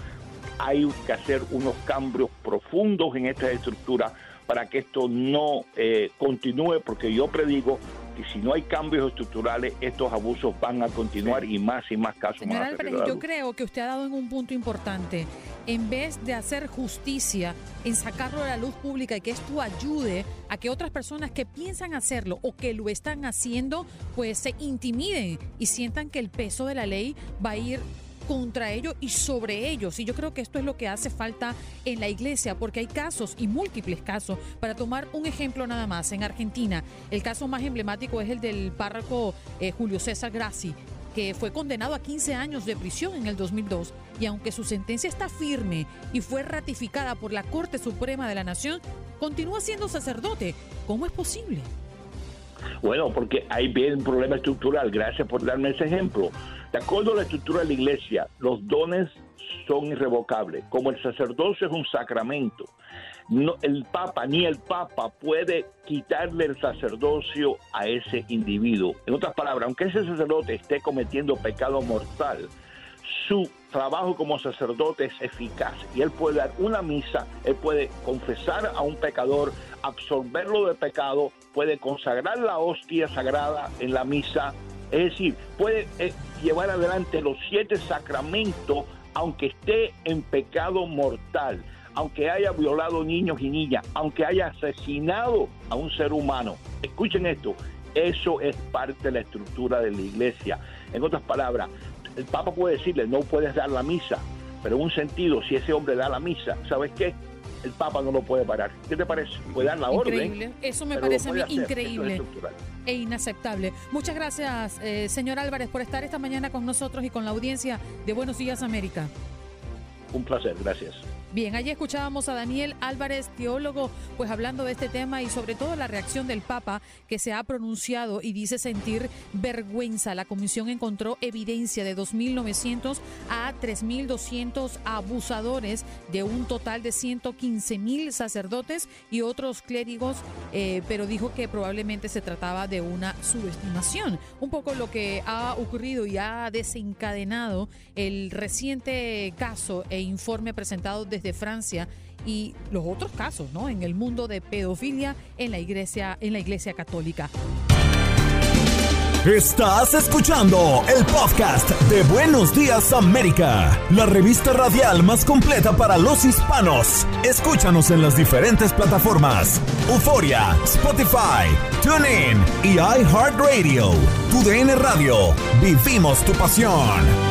Hay que hacer unos cambios profundos en esta estructura para que esto no eh, continúe, porque yo predigo que si no hay cambios estructurales, estos abusos van a continuar y más y más casos
Señor Álvarez, yo creo que usted ha dado en un punto importante. En vez de hacer justicia, en sacarlo a la luz pública y que esto ayude a que otras personas que piensan hacerlo o que lo están haciendo, pues se intimiden y sientan que el peso de la ley va a ir contra ellos y sobre ellos. Y yo creo que esto es lo que hace falta en la iglesia, porque hay casos y múltiples casos. Para tomar un ejemplo nada más, en Argentina, el caso más emblemático es el del párroco eh, Julio César Grassi, que fue condenado a 15 años de prisión en el 2002 y aunque su sentencia está firme y fue ratificada por la Corte Suprema de la Nación, continúa siendo sacerdote. ¿Cómo es posible?
Bueno, porque hay bien un problema estructural. Gracias por darme ese ejemplo. De acuerdo a la estructura de la iglesia, los dones son irrevocables. Como el sacerdocio es un sacramento, el Papa ni el Papa puede quitarle el sacerdocio a ese individuo. En otras palabras, aunque ese sacerdote esté cometiendo pecado mortal, su trabajo como sacerdote es eficaz y él puede dar una misa, él puede confesar a un pecador, absorberlo de pecado, puede consagrar la hostia sagrada en la misa, es decir, puede eh, llevar adelante los siete sacramentos aunque esté en pecado mortal, aunque haya violado niños y niñas, aunque haya asesinado a un ser humano. Escuchen esto, eso es parte de la estructura de la iglesia. En otras palabras, el Papa puede decirle, no puedes dar la misa, pero en un sentido, si ese hombre da la misa, ¿sabes qué? El Papa no lo puede parar. ¿Qué te parece? Puede dar la
increíble. Eso me parece a mí increíble e inaceptable. Muchas gracias, eh, señor Álvarez, por estar esta mañana con nosotros y con la audiencia de Buenos Días América.
Un placer, gracias.
Bien, allí escuchábamos a Daniel Álvarez, teólogo, pues hablando de este tema y sobre todo la reacción del Papa que se ha pronunciado y dice sentir vergüenza. La comisión encontró evidencia de 2.900 a 3.200 abusadores de un total de 115.000 sacerdotes y otros clérigos, eh, pero dijo que probablemente se trataba de una subestimación. Un poco lo que ha ocurrido y ha desencadenado el reciente caso e informe presentado desde de Francia y los otros casos, ¿no? En el mundo de pedofilia en la iglesia, en la iglesia católica.
Estás escuchando el podcast de Buenos Días América, la revista radial más completa para los hispanos. Escúchanos en las diferentes plataformas: Euforia, Spotify, TuneIn y iHeartRadio. Tu DN Radio. Vivimos tu pasión.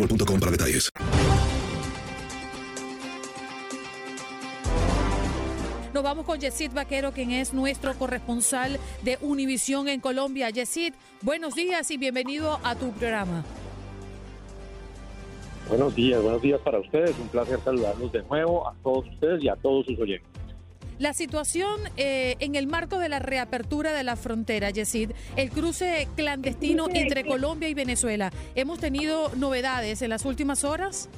boostmobile.com para detalles.
Nos vamos con Yesid Vaquero, quien es nuestro corresponsal de Univisión en Colombia. Yesid, buenos días y bienvenido a tu programa.
Buenos días, buenos días para ustedes. Un placer saludarlos de nuevo a todos ustedes y a todos sus oyentes.
La situación eh, en el marco de la reapertura de la frontera, Yesid, el cruce clandestino entre Colombia y Venezuela. ¿Hemos tenido novedades en las últimas horas?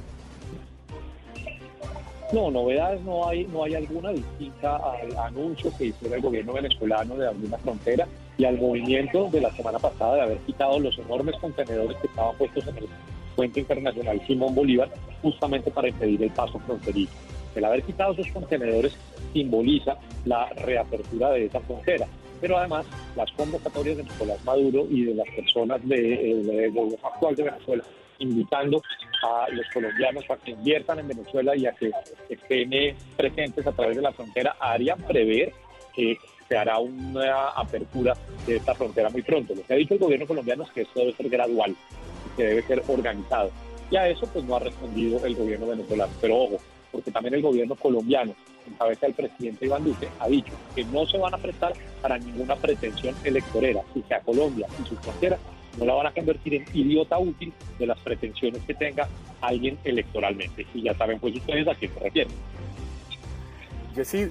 No, novedades no hay, no hay alguna distinta al anuncio que hizo el gobierno venezolano de abrir la frontera y al movimiento de la semana pasada de haber quitado los enormes contenedores que estaban puestos en el puente internacional Simón Bolívar justamente para impedir el paso fronterizo. El haber quitado esos contenedores simboliza la reapertura de esa frontera. Pero además, las convocatorias de Nicolás Maduro y de las personas del de, gobierno actual de Venezuela invitando a los colombianos a que inviertan en Venezuela y a que estén presentes a través de la frontera, harían prever que se hará una apertura de esta frontera muy pronto. Lo que ha dicho el gobierno colombiano es que esto debe ser gradual, que debe ser organizado. Y a eso pues no ha respondido el gobierno venezolano. Pero ojo, porque también el gobierno colombiano, en cabeza del presidente Iván Duque, ha dicho que no se van a prestar para ninguna pretensión electorera, y que a Colombia y sus fronteras no la van a convertir en idiota útil de las pretensiones que tenga alguien electoralmente. Y ya saben pues ustedes a quién se refieren.
Yesid,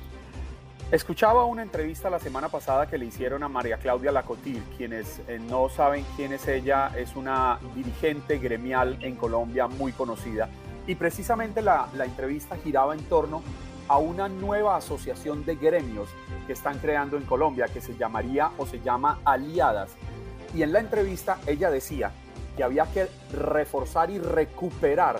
escuchaba una entrevista la semana pasada que le hicieron a María Claudia Lacotir, quienes eh, no saben quién es ella, es una dirigente gremial en Colombia muy conocida. Y precisamente la, entrevista giraba en torno a una nueva asociación de gremios que están creando en Colombia, que se llamaría o se llama Aliadas y en la entrevista ella decía que había que reforzar y recuperar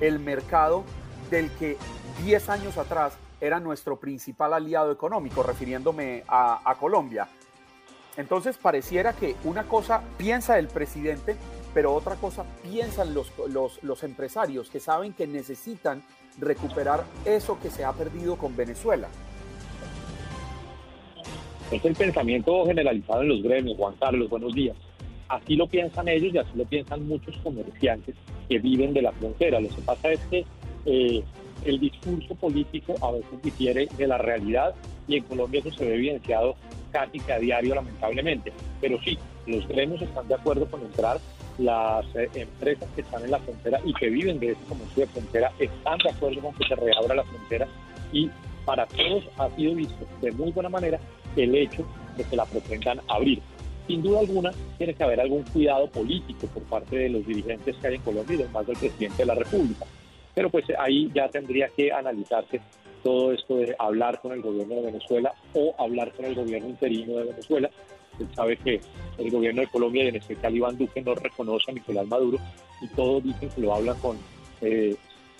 el mercado del que 10 años atrás era nuestro principal aliado económico, refiriéndome a, Colombia. Entonces pareciera que una cosa piensa el presidente, pero otra cosa piensan los, los, los empresarios que saben que necesitan recuperar eso que se ha perdido con Venezuela.
Es el pensamiento generalizado en los gremios, Juan Carlos, buenos días. Así lo piensan ellos y así lo piensan muchos comerciantes que viven de la frontera. Lo que pasa es que eh, el discurso político a veces difiere de la realidad y en Colombia eso se ve evidenciado casi que a diario lamentablemente. Pero sí, los gremios están de acuerdo con entrar, las eh, empresas que están en la frontera y que viven de ese comercio de frontera están de acuerdo con que se reabra la frontera y para todos ha sido visto de muy buena manera el hecho de que la pretendan abrir. Sin duda alguna, tiene que haber algún cuidado político por parte de los dirigentes que hay en Colombia y además del presidente de la República. Pero pues ahí ya tendría que analizarse todo esto de hablar con el gobierno de Venezuela o hablar con el gobierno interino de Venezuela. Usted sabe que el gobierno de Colombia y en especial Iván Duque no reconoce a Nicolás Maduro y todos dicen que lo hablan con eh,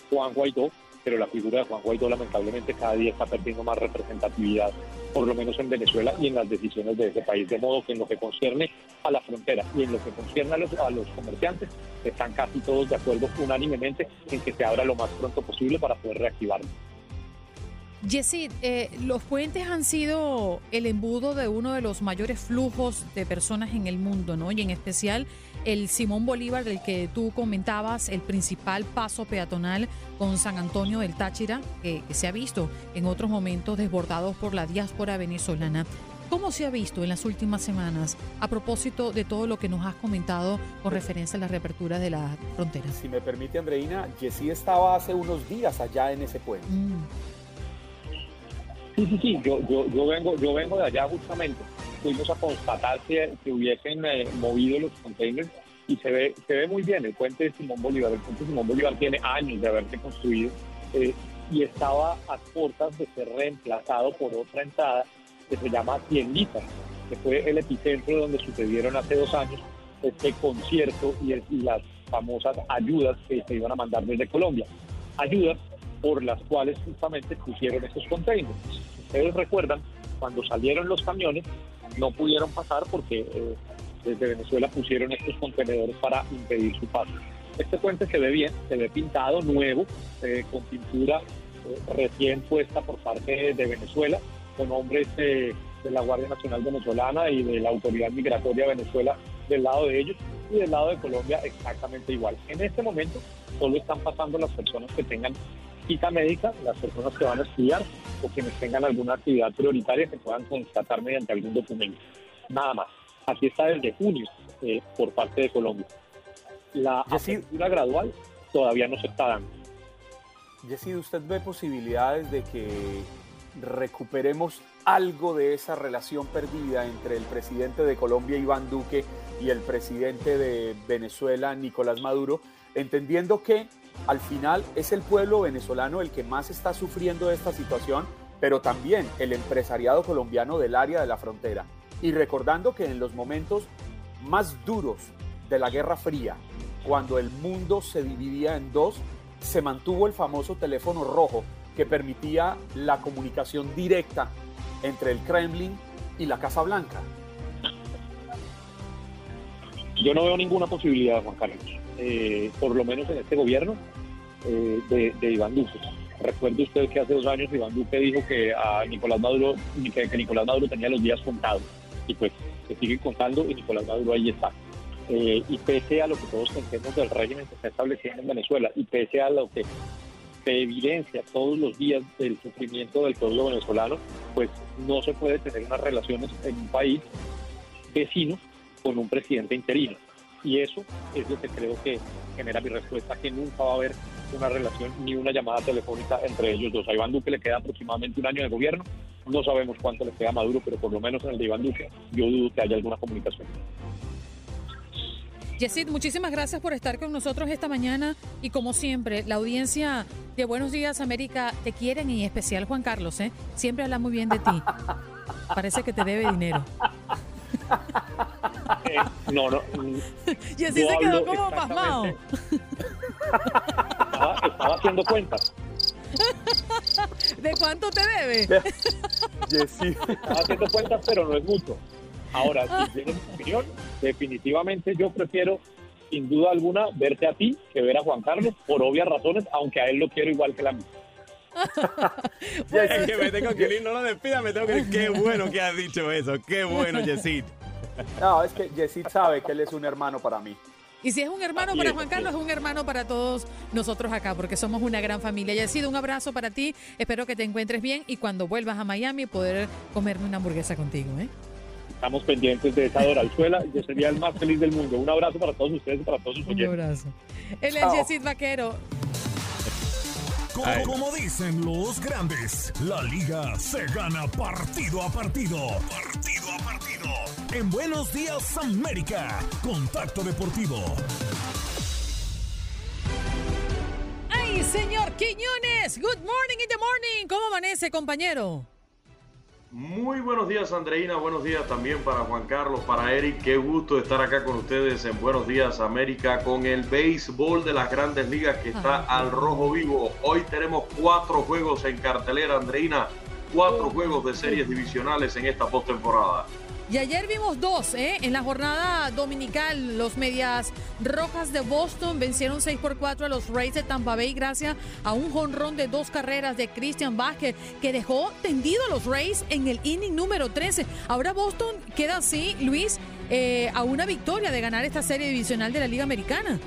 Juan Guaidó, pero la figura de Juan Guaidó lamentablemente cada día está perdiendo más representatividad, por lo menos en Venezuela y en las decisiones de ese país, de modo que en lo que concierne a la frontera y en lo que concierne a los, a los comerciantes, están casi todos de acuerdo unánimemente en que se abra lo más pronto posible para poder reactivarlo.
Yesid, eh, los puentes han sido el embudo de uno de los mayores flujos de personas en el mundo, ¿no? Y en especial el Simón Bolívar, del que tú comentabas, el principal paso peatonal con San Antonio del Táchira, que, se ha visto en otros momentos desbordados por la diáspora venezolana. ¿Cómo se ha visto en las últimas semanas a propósito de todo lo que nos has comentado con referencia a la reapertura de las fronteras?
Si me permite, Andreina, Yesid estaba hace unos días allá en ese puente. Mm.
Sí, sí, sí, yo, yo, yo, vengo, yo vengo de allá justamente. Fuimos a constatar que, hubiesen eh, movido los containers y se ve, se ve muy bien el puente de Simón Bolívar. El puente de Simón Bolívar tiene años de haberse construido eh, y estaba a puertas de ser reemplazado por otra entrada que se llama Tiendita, que fue el epicentro donde sucedieron hace dos años este concierto y, las famosas ayudas que se iban a mandar desde Colombia. Ayudas por las cuales justamente pusieron estos containers. Ustedes recuerdan, cuando salieron los camiones, no pudieron pasar porque eh, desde Venezuela pusieron estos contenedores para impedir su paso. Este puente se ve bien, se ve pintado, nuevo, eh, con pintura eh, recién puesta por parte de Venezuela, con hombres de la Guardia Nacional Venezolana y de la Autoridad Migratoria Venezuela del lado de ellos y del lado de Colombia exactamente igual. En este momento solo están pasando las personas que tengan cita médica, las personas que van a estudiar o quienes tengan alguna actividad prioritaria que puedan constatar mediante algún documento. Nada más. Aquí está desde junio eh, por parte de Colombia. La apertura gradual todavía no se está dando.
Jessy, ¿usted ve posibilidades de que recuperemos algo de esa relación perdida entre el presidente de Colombia, Iván Duque, y el presidente de Venezuela, Nicolás Maduro, entendiendo que al final es el pueblo venezolano el que más está sufriendo esta situación, pero también el empresariado colombiano del área de la frontera. Y recordando que en los momentos más duros de la Guerra Fría, cuando el mundo se dividía en dos, se mantuvo el famoso teléfono rojo que permitía la comunicación directa entre el Kremlin y la Casa Blanca.
Yo no veo ninguna posibilidad, Juan Carlos, eh, por lo menos en este gobierno, eh, de, Iván Duque. Recuerde usted que hace dos años Iván Duque dijo que a Nicolás Maduro, que, que Nicolás Maduro tenía los días contados. Y pues se sigue contando y Nicolás Maduro ahí está. Eh, y pese a lo que todos pensemos del régimen que está estableciendo en Venezuela y pese a lo que se evidencia todos los días del sufrimiento del pueblo venezolano, pues no se puede tener unas relaciones en un país vecino con un presidente interino. Y eso es lo que creo que genera mi respuesta, que nunca va a haber una relación ni una llamada telefónica entre ellos dos. A Iván Duque le queda aproximadamente un año de gobierno, no sabemos cuánto le queda a Maduro, pero por lo menos en el de Iván Duque yo dudo que haya alguna comunicación.
Yesid, muchísimas gracias por estar con nosotros esta mañana y como siempre, la audiencia de Buenos Días América te quieren y en especial Juan Carlos, ¿eh? Siempre habla muy bien de ti. Parece que te debe dinero.
Eh, no, no.
Yesid se quedó como pasmado.
Estaba, haciendo cuentas.
¿De cuánto te debe?
Estaba haciendo cuentas, pero no es mucho. Ahora, si tienes mi opinión, definitivamente yo prefiero, sin duda alguna, verte a ti que ver a Juan Carlos, por obvias razones, aunque a él lo quiero igual que la mía.
es que me tengo que ir, no lo despida, me tengo que ir. Qué bueno que has dicho eso, qué bueno, Yesid.
No, es que Yesid sabe que él es un hermano para mí.
Y si es un hermano para Juan Carlos, es un hermano para todos nosotros acá, porque somos una gran familia. Y ha sido un abrazo para ti. Espero que te encuentres bien y cuando vuelvas a Miami poder comerme una hamburguesa contigo. ¿eh?
estamos pendientes de esa Doralzuela. Yo sería el más feliz del mundo. Un abrazo para todos ustedes y para todos sus oyentes.
Un abrazo. Él es Yesid Vaquero.
Como, dicen los grandes, la liga se gana partido a partido. Partido a partido. En Buenos Días América, Contacto Deportivo.
¡Ay, señor Quiñones! Good morning in the morning. ¿Cómo amanece, compañero?
Muy buenos días Andreina, buenos días también para Juan Carlos, para Eric, qué gusto estar acá con ustedes en Buenos Días América con el béisbol de las grandes ligas que está al rojo vivo. Hoy tenemos cuatro juegos en cartelera Andreina, cuatro juegos de series divisionales en esta postemporada.
Y ayer vimos dos, ¿eh? En la jornada dominical, los Medias Rojas de Boston vencieron 6 por 4 a los Rays de Tampa Bay gracias a un jonrón de dos carreras de Christian Vázquez que dejó tendido a los Rays en el inning número 13. Ahora Boston queda así, Luis, eh, a una victoria de ganar esta serie divisional de la Liga Americana.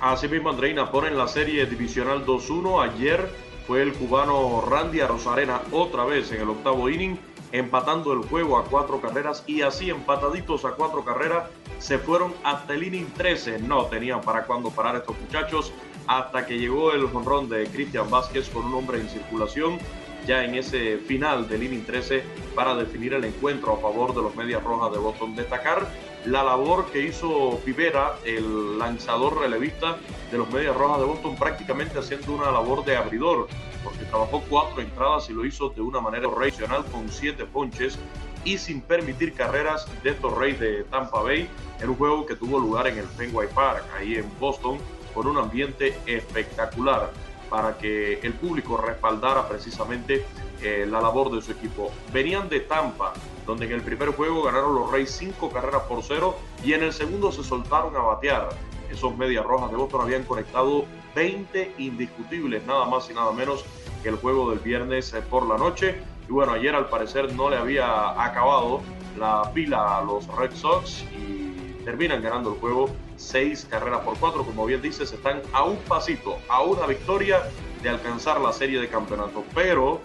Así mismo, Andreina, ponen la serie divisional 2-1. Ayer fue el cubano Randy Rosarena otra vez en el octavo inning empatando el juego a cuatro carreras y así empataditos a cuatro carreras se fueron hasta el inning 13. No tenían para cuándo parar estos muchachos hasta que llegó el jonrón de Cristian Vázquez con un hombre en circulación ya en ese final del inning 13 para definir el encuentro a favor de los Medias Rojas de Boston. Destacar la labor que hizo Pivera, el lanzador relevista de los Medias Rojas de Boston, prácticamente haciendo una labor de abridor porque trabajó cuatro entradas y lo hizo de una manera regional con siete ponches y sin permitir carreras de estos Reyes de Tampa Bay en un juego que tuvo lugar en el Fenway Park, ahí en Boston, con un ambiente espectacular para que el público respaldara precisamente eh, la labor de su equipo. Venían de Tampa, donde en el primer juego ganaron los Reyes cinco carreras por cero y en el segundo se soltaron a batear. Esos medias rojas de Boston habían conectado 20 indiscutibles, nada más y nada menos que el juego del viernes eh, por la noche. Y bueno, ayer al parecer no le había acabado la pila a los Red Sox y terminan ganando el juego seis carreras por cuatro. Como bien dices, están a un pasito, a una victoria de alcanzar la serie de campeonato. Pero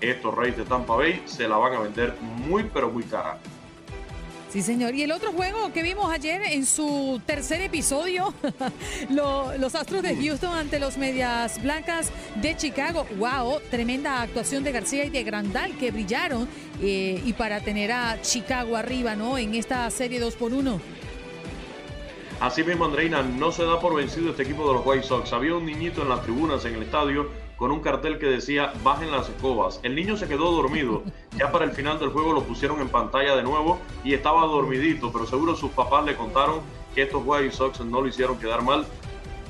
estos Reyes de Tampa Bay se la van a vender muy, pero muy cara.
Sí, señor. Y el otro juego que vimos ayer en su tercer episodio, los Astros de Houston ante los Medias Blancas de Chicago. ¡Wow! Tremenda actuación de García y de Grandal que brillaron eh, y para tener a Chicago arriba, ¿no? En esta serie 2 por 1.
Así mismo, Andreina, no se da por vencido este equipo de los White Sox. Había un niñito en las tribunas en el estadio con un cartel que decía bajen las escobas. El niño se quedó dormido. Ya para el final del juego lo pusieron en pantalla de nuevo y estaba dormidito, pero seguro sus papás le contaron que estos White Sox no lo hicieron quedar mal.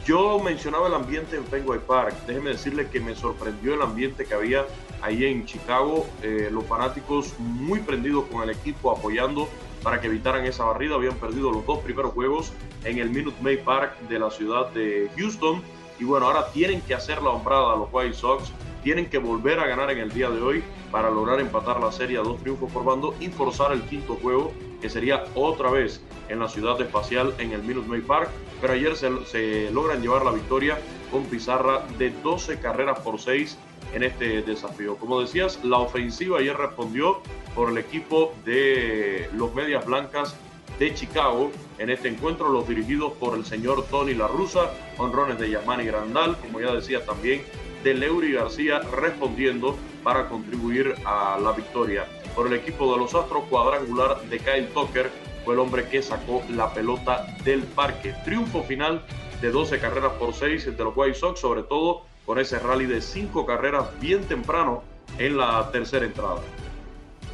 Yo mencionaba el ambiente en Fenway Park. Déjeme decirle que me sorprendió el ambiente que había ahí en Chicago. Eh, los fanáticos muy prendidos con el equipo apoyando para que evitaran esa barrida. Habían perdido los dos primeros juegos en el Minute Maid Park de la ciudad de Houston. Y bueno, ahora tienen que hacer la hombrada a los White Sox. Tienen que volver a ganar en el día de hoy para lograr empatar la serie a dos triunfos por bando y forzar el quinto juego, que sería otra vez en la ciudad espacial en el Minute Maid Park. Pero ayer se, se logran llevar la victoria con pizarra de 12 carreras por 6 en este desafío. Como decías, la ofensiva ayer respondió por el equipo de los Medias Blancas de Chicago en este encuentro, los dirigidos por el señor Tony La Russa, honrones de Yamani Grandal, como ya decía también, de Leury García respondiendo para contribuir a la victoria. Por el equipo de los Astros, cuadrangular de Kyle Tucker fue el hombre que sacó la pelota del parque. Triunfo final de 12 carreras por 6 de los White Sox, sobre todo con ese rally de 5 carreras bien temprano en la tercera entrada.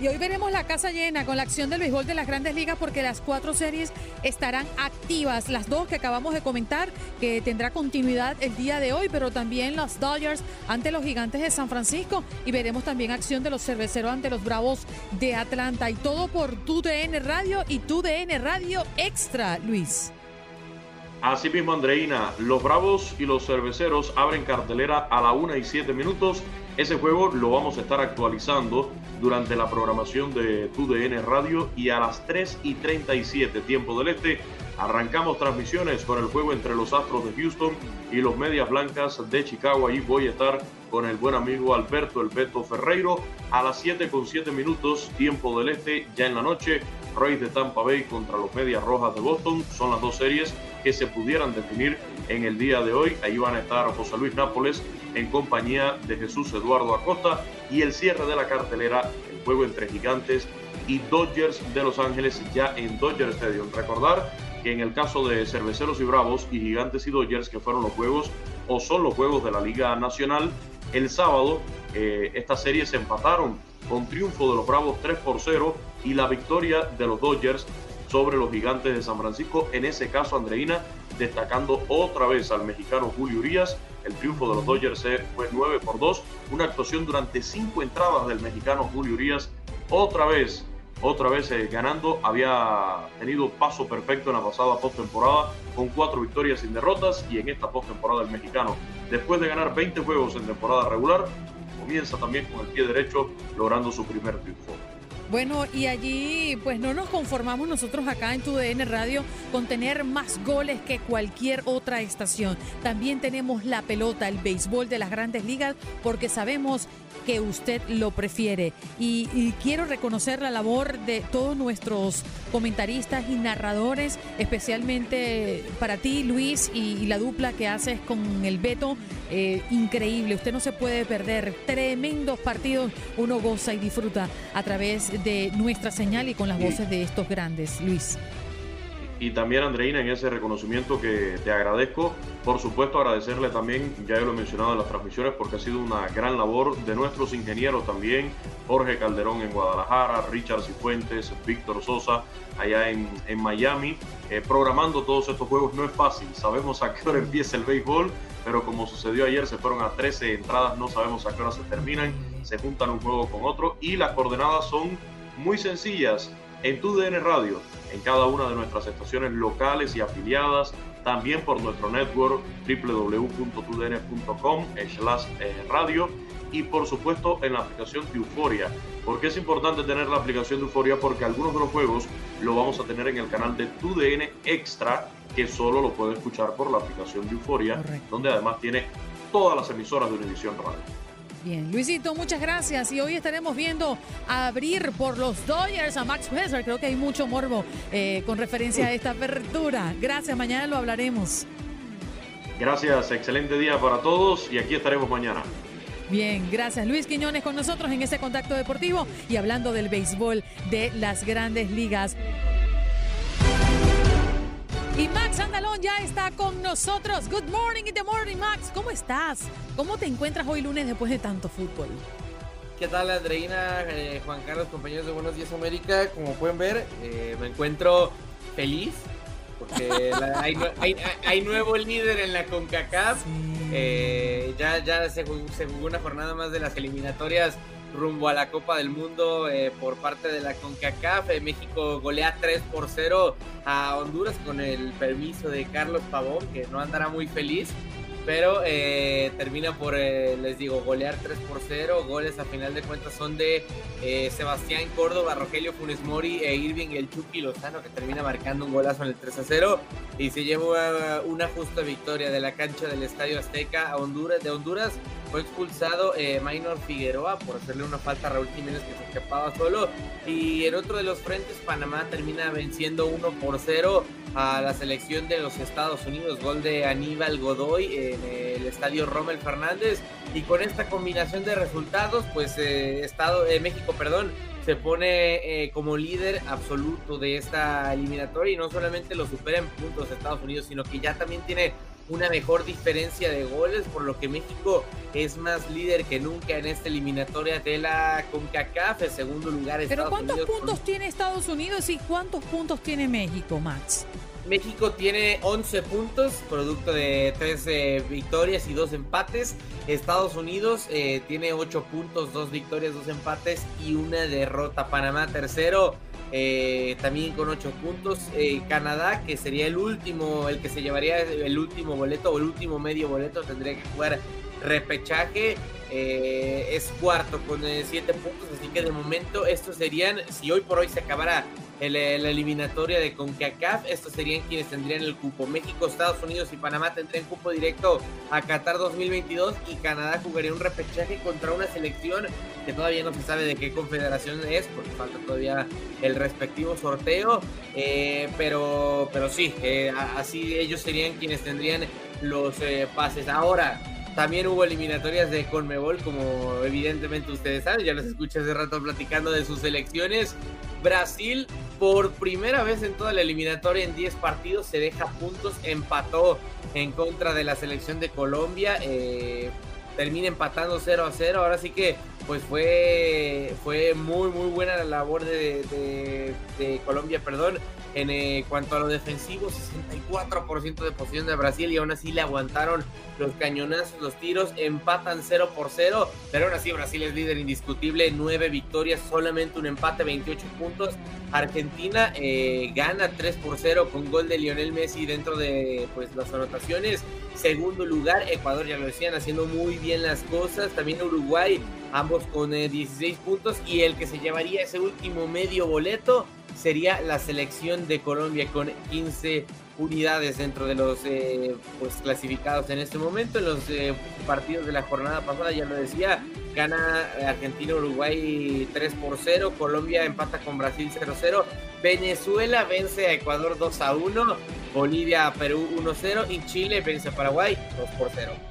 Y hoy veremos la casa llena con la acción del béisbol de las grandes ligas porque las cuatro series estarán activas. Las dos que acabamos de comentar, que tendrá continuidad el día de hoy, pero también los Dodgers ante los gigantes de San Francisco. Y veremos también acción de los cerveceros ante los Bravos de Atlanta. Y todo por TUDN Radio y TUDN Radio Extra, Luis.
Así mismo, Andreina, los Bravos y los Cerveceros abren cartelera a la 1 y 7 minutos. Ese juego lo vamos a estar actualizando durante la programación de TUDN Radio y a las 3 y 37 tiempo del este arrancamos transmisiones con el juego entre los Astros de Houston y los Medias Blancas de Chicago. Ahí voy a estar con el buen amigo Alberto El Beto Ferreiro a las 7 con 7 minutos tiempo del este ya en la noche. Rays de Tampa Bay contra los Medias Rojas de Boston son las dos series que se pudieran definir en el día de hoy. Ahí van a estar José Luis Nápoles en compañía de Jesús Eduardo Acosta y el cierre de la cartelera, el juego entre Gigantes y Dodgers de Los Ángeles ya en Dodger Stadium. Recordar que en el caso de Cerveceros y Bravos y Gigantes y Dodgers, que fueron los juegos o son los juegos de la Liga Nacional, el sábado eh, estas series se empataron con triunfo de los Bravos 3 por 0 y la victoria de los Dodgers sobre los Gigantes de San Francisco. En ese caso, Andreina destacando otra vez al mexicano Julio Urias. El triunfo de los Dodgers fue 9 por 2. Una actuación durante cinco entradas del mexicano Julio Urias. Otra vez, otra vez eh, ganando. Había tenido paso perfecto en la pasada postemporada con cuatro victorias sin derrotas. Y en esta postemporada el mexicano, después de ganar 20 juegos en temporada regular, comienza también con el pie derecho logrando su primer triunfo.
Bueno, y allí pues no nos conformamos nosotros acá en TUDN Radio con tener más goles que cualquier otra estación. También tenemos la pelota, el béisbol de las grandes ligas, porque sabemos que usted lo prefiere. Y, quiero reconocer la labor de todos nuestros comentaristas y narradores, especialmente para ti, Luis, y, la dupla que haces con el Beto. Eh, increíble, usted no se puede perder. Tremendos partidos, uno goza y disfruta a través de nuestra señal y con las voces de estos grandes, Luis.
Y también Andreina en ese reconocimiento que te agradezco. Por supuesto agradecerle también, ya lo he mencionado en las transmisiones, porque ha sido una gran labor de nuestros ingenieros también, Jorge Calderón en Guadalajara, Richard Cifuentes, Víctor Sosa allá en, en Miami, eh, programando todos estos juegos no es fácil, sabemos a qué hora empieza el béisbol, pero como sucedió ayer se fueron a 13 entradas, no sabemos a qué hora se terminan, se juntan un juego con otro y las coordenadas son muy sencillas en tu DN Radio, en cada una de nuestras estaciones locales y afiliadas, también por nuestro network www.tudn.com eh, radio y por supuesto en la aplicación de Euforia. ¿Por qué es importante tener la aplicación de Euforia? Porque algunos de los juegos lo vamos a tener en el canal de TUDN Extra, que solo lo puede escuchar por la aplicación de Euforia, donde además tiene todas las emisoras de Univisión Radio.
Bien, Luisito, muchas gracias. Y hoy estaremos viendo abrir por los Dodgers a Max Scherzer. Creo que hay mucho morbo eh, con referencia a esta apertura. Gracias, mañana lo hablaremos.
Gracias, excelente día para todos y aquí estaremos mañana.
Bien, gracias Luis Quiñones con nosotros en este contacto deportivo y hablando del béisbol de las grandes ligas. Y Max Andalón ya está con nosotros. Good morning in the morning, Max. ¿Cómo estás? ¿Cómo te encuentras hoy lunes después de tanto fútbol?
¿Qué tal, Andreina, eh, Juan Carlos, compañeros de Buenos Días América? Como pueden ver, eh, me encuentro feliz porque hay, nuevo líder en la CONCACAF. Eh, ya ya se, se jugó una jornada más de las eliminatorias rumbo a la Copa del Mundo eh, por parte de la CONCACAF. Eh, México golea 3 por 0 a Honduras con el permiso de Carlos Pavón, que no andará muy feliz pero eh, termina por, eh, les digo, golear 3 por 0. Goles a final de cuentas son de eh, Sebastián Córdoba, Rogelio Funes Mori e Irving El Chucky Lozano, que termina marcando un golazo en el 3 a 0 y se lleva una justa victoria de la cancha del Estadio Azteca a Honduras. De Honduras fue expulsado Maynor Figueroa por hacerle una falta a Raúl Jiménez que se escapaba solo. Y en otro de los frentes, Panamá termina venciendo 1 por 0 a la selección de los Estados Unidos. Gol de Aníbal Godoy el estadio Rommel Fernández. Y con esta combinación de resultados, pues eh, Estado, eh, México, perdón, se pone eh, como líder absoluto de esta eliminatoria y no solamente lo supera en puntos Estados Unidos, sino que ya también tiene una mejor diferencia de goles, por lo que México es más líder que nunca en esta eliminatoria de la CONCACAF, en segundo lugar
Pero ¿cuántos puntos tiene Estados Unidos y cuántos puntos tiene México, Max?
México tiene 11 puntos, producto de 13 victorias y 2 empates. Estados Unidos eh, tiene 8 puntos, 2 victorias, 2 empates y una derrota. Panamá tercero, eh, también con 8 puntos. Eh, Canadá, que sería el último, el que se llevaría el último boleto o el último medio boleto, tendría que jugar repechaje. es cuarto con 7 puntos, así que de momento estos serían, si hoy por hoy se acabara la eliminatoria de CONCACAF. Estos serían quienes tendrían el cupo. México, Estados Unidos y Panamá tendrían cupo directo a Qatar 2022 y Canadá jugaría un repechaje contra una selección que todavía no se sabe de qué confederación es porque falta todavía el respectivo sorteo. Eh, pero, pero sí, eh, así ellos serían quienes tendrían los eh, pases. Ahora, también hubo eliminatorias de Conmebol, como evidentemente ustedes saben, ya los escuché hace rato platicando de sus selecciones. Brasil, por primera vez en toda la eliminatoria en 10 partidos, se deja puntos, empató en contra de la selección de Colombia. Eh, termina empatando 0 a 0. Ahora sí que pues fue, fue muy muy buena la labor de, de Colombia, perdón. En eh, cuanto a lo defensivo, 64% de posición de Brasil y aún así le aguantaron los cañonazos, los tiros, empatan 0 por 0, pero aún así Brasil es líder indiscutible, 9 victorias, solamente un empate, 28 puntos. Argentina eh, gana 3 por 0 con gol de Lionel Messi dentro de pues, las anotaciones. Segundo lugar, Ecuador, ya lo decían, haciendo muy bien las cosas. También Uruguay, ambos con 16 eh, puntos. Y el que se llevaría ese último medio boleto sería la selección de Colombia con 15 unidades dentro de los eh, pues clasificados en este momento en los eh, partidos de la jornada pasada ya lo decía gana Argentina Uruguay 3 por 0 Colombia empata con Brasil 0-0 Venezuela vence a Ecuador 2 a 1 Bolivia Perú 1-0 y Chile vence a Paraguay 2 por 0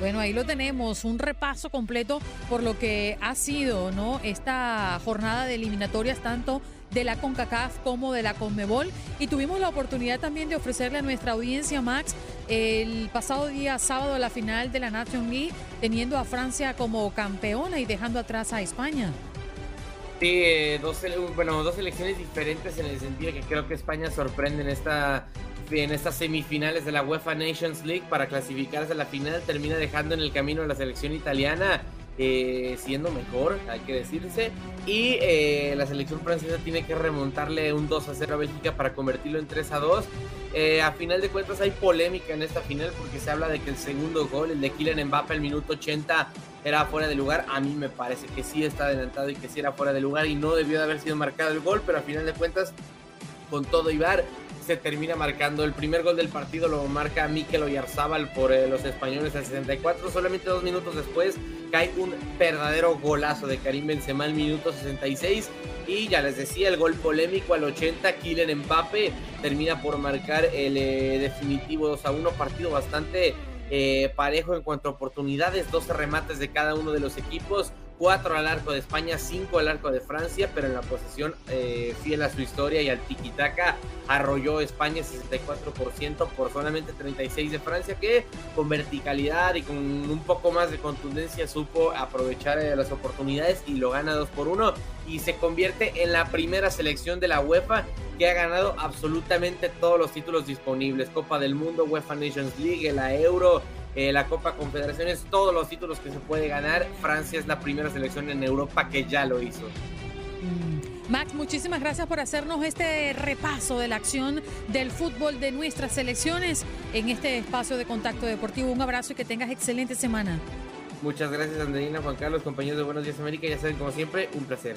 Bueno, ahí lo tenemos, un repaso completo por lo que ha sido, ¿no? Esta jornada de eliminatorias tanto de la CONCACAF como de la CONMEBOL y tuvimos la oportunidad también de ofrecerle a nuestra audiencia Max el pasado día sábado la final de la Nation League teniendo a Francia como campeona y dejando atrás a España.
Sí, eh, dos, bueno, dos elecciones diferentes en el sentido que creo que España sorprende en esta en estas semifinales de la UEFA Nations League para clasificarse a la final, termina dejando en el camino a la selección italiana eh, siendo mejor, hay que decirse. Y eh, la selección francesa tiene que remontarle un 2 a 0 a Bélgica para convertirlo en 3 a 2. Eh, a final de cuentas hay polémica en esta final porque se habla de que el segundo gol, el de Kylian Mbappé al minuto 80, era fuera de lugar. A mí me parece que sí está adelantado y que sí era fuera de lugar y no debió de haber sido marcado el gol, pero a final de cuentas, con todo Ibar, se termina marcando. El primer gol del partido lo marca Mikel Oyarzábal por eh, los españoles al 64. Solamente dos minutos después cae un verdadero golazo de Karim Benzema al minuto 66. Y ya les decía, el gol polémico al 80, Kylian Mbappe termina por marcar el eh, definitivo 2 a 1. Partido bastante eh, parejo en cuanto a oportunidades, 12 remates de cada uno de los equipos. 4 al arco de España, 5 al arco de Francia, pero en la posición eh, fiel a su historia y al tiki-taka arrolló España 64% por solamente 36 de Francia, que con verticalidad y con un poco más de contundencia supo aprovechar eh, las oportunidades y lo gana 2 por 1 y se convierte en la primera selección de la UEFA que ha ganado absolutamente todos los títulos disponibles, Copa del Mundo, UEFA Nations League, la Euro, eh, la Copa Confederaciones, todos los títulos que se puede ganar. Francia es la primera selección en Europa que ya lo hizo.
Mm. Max, muchísimas gracias por hacernos este repaso de la acción del fútbol de nuestras selecciones en este espacio de contacto deportivo. Un abrazo y que tengas excelente semana.
Muchas gracias, Andreina, Juan Carlos, compañeros de Buenos Días América. Ya saben, como siempre, un placer.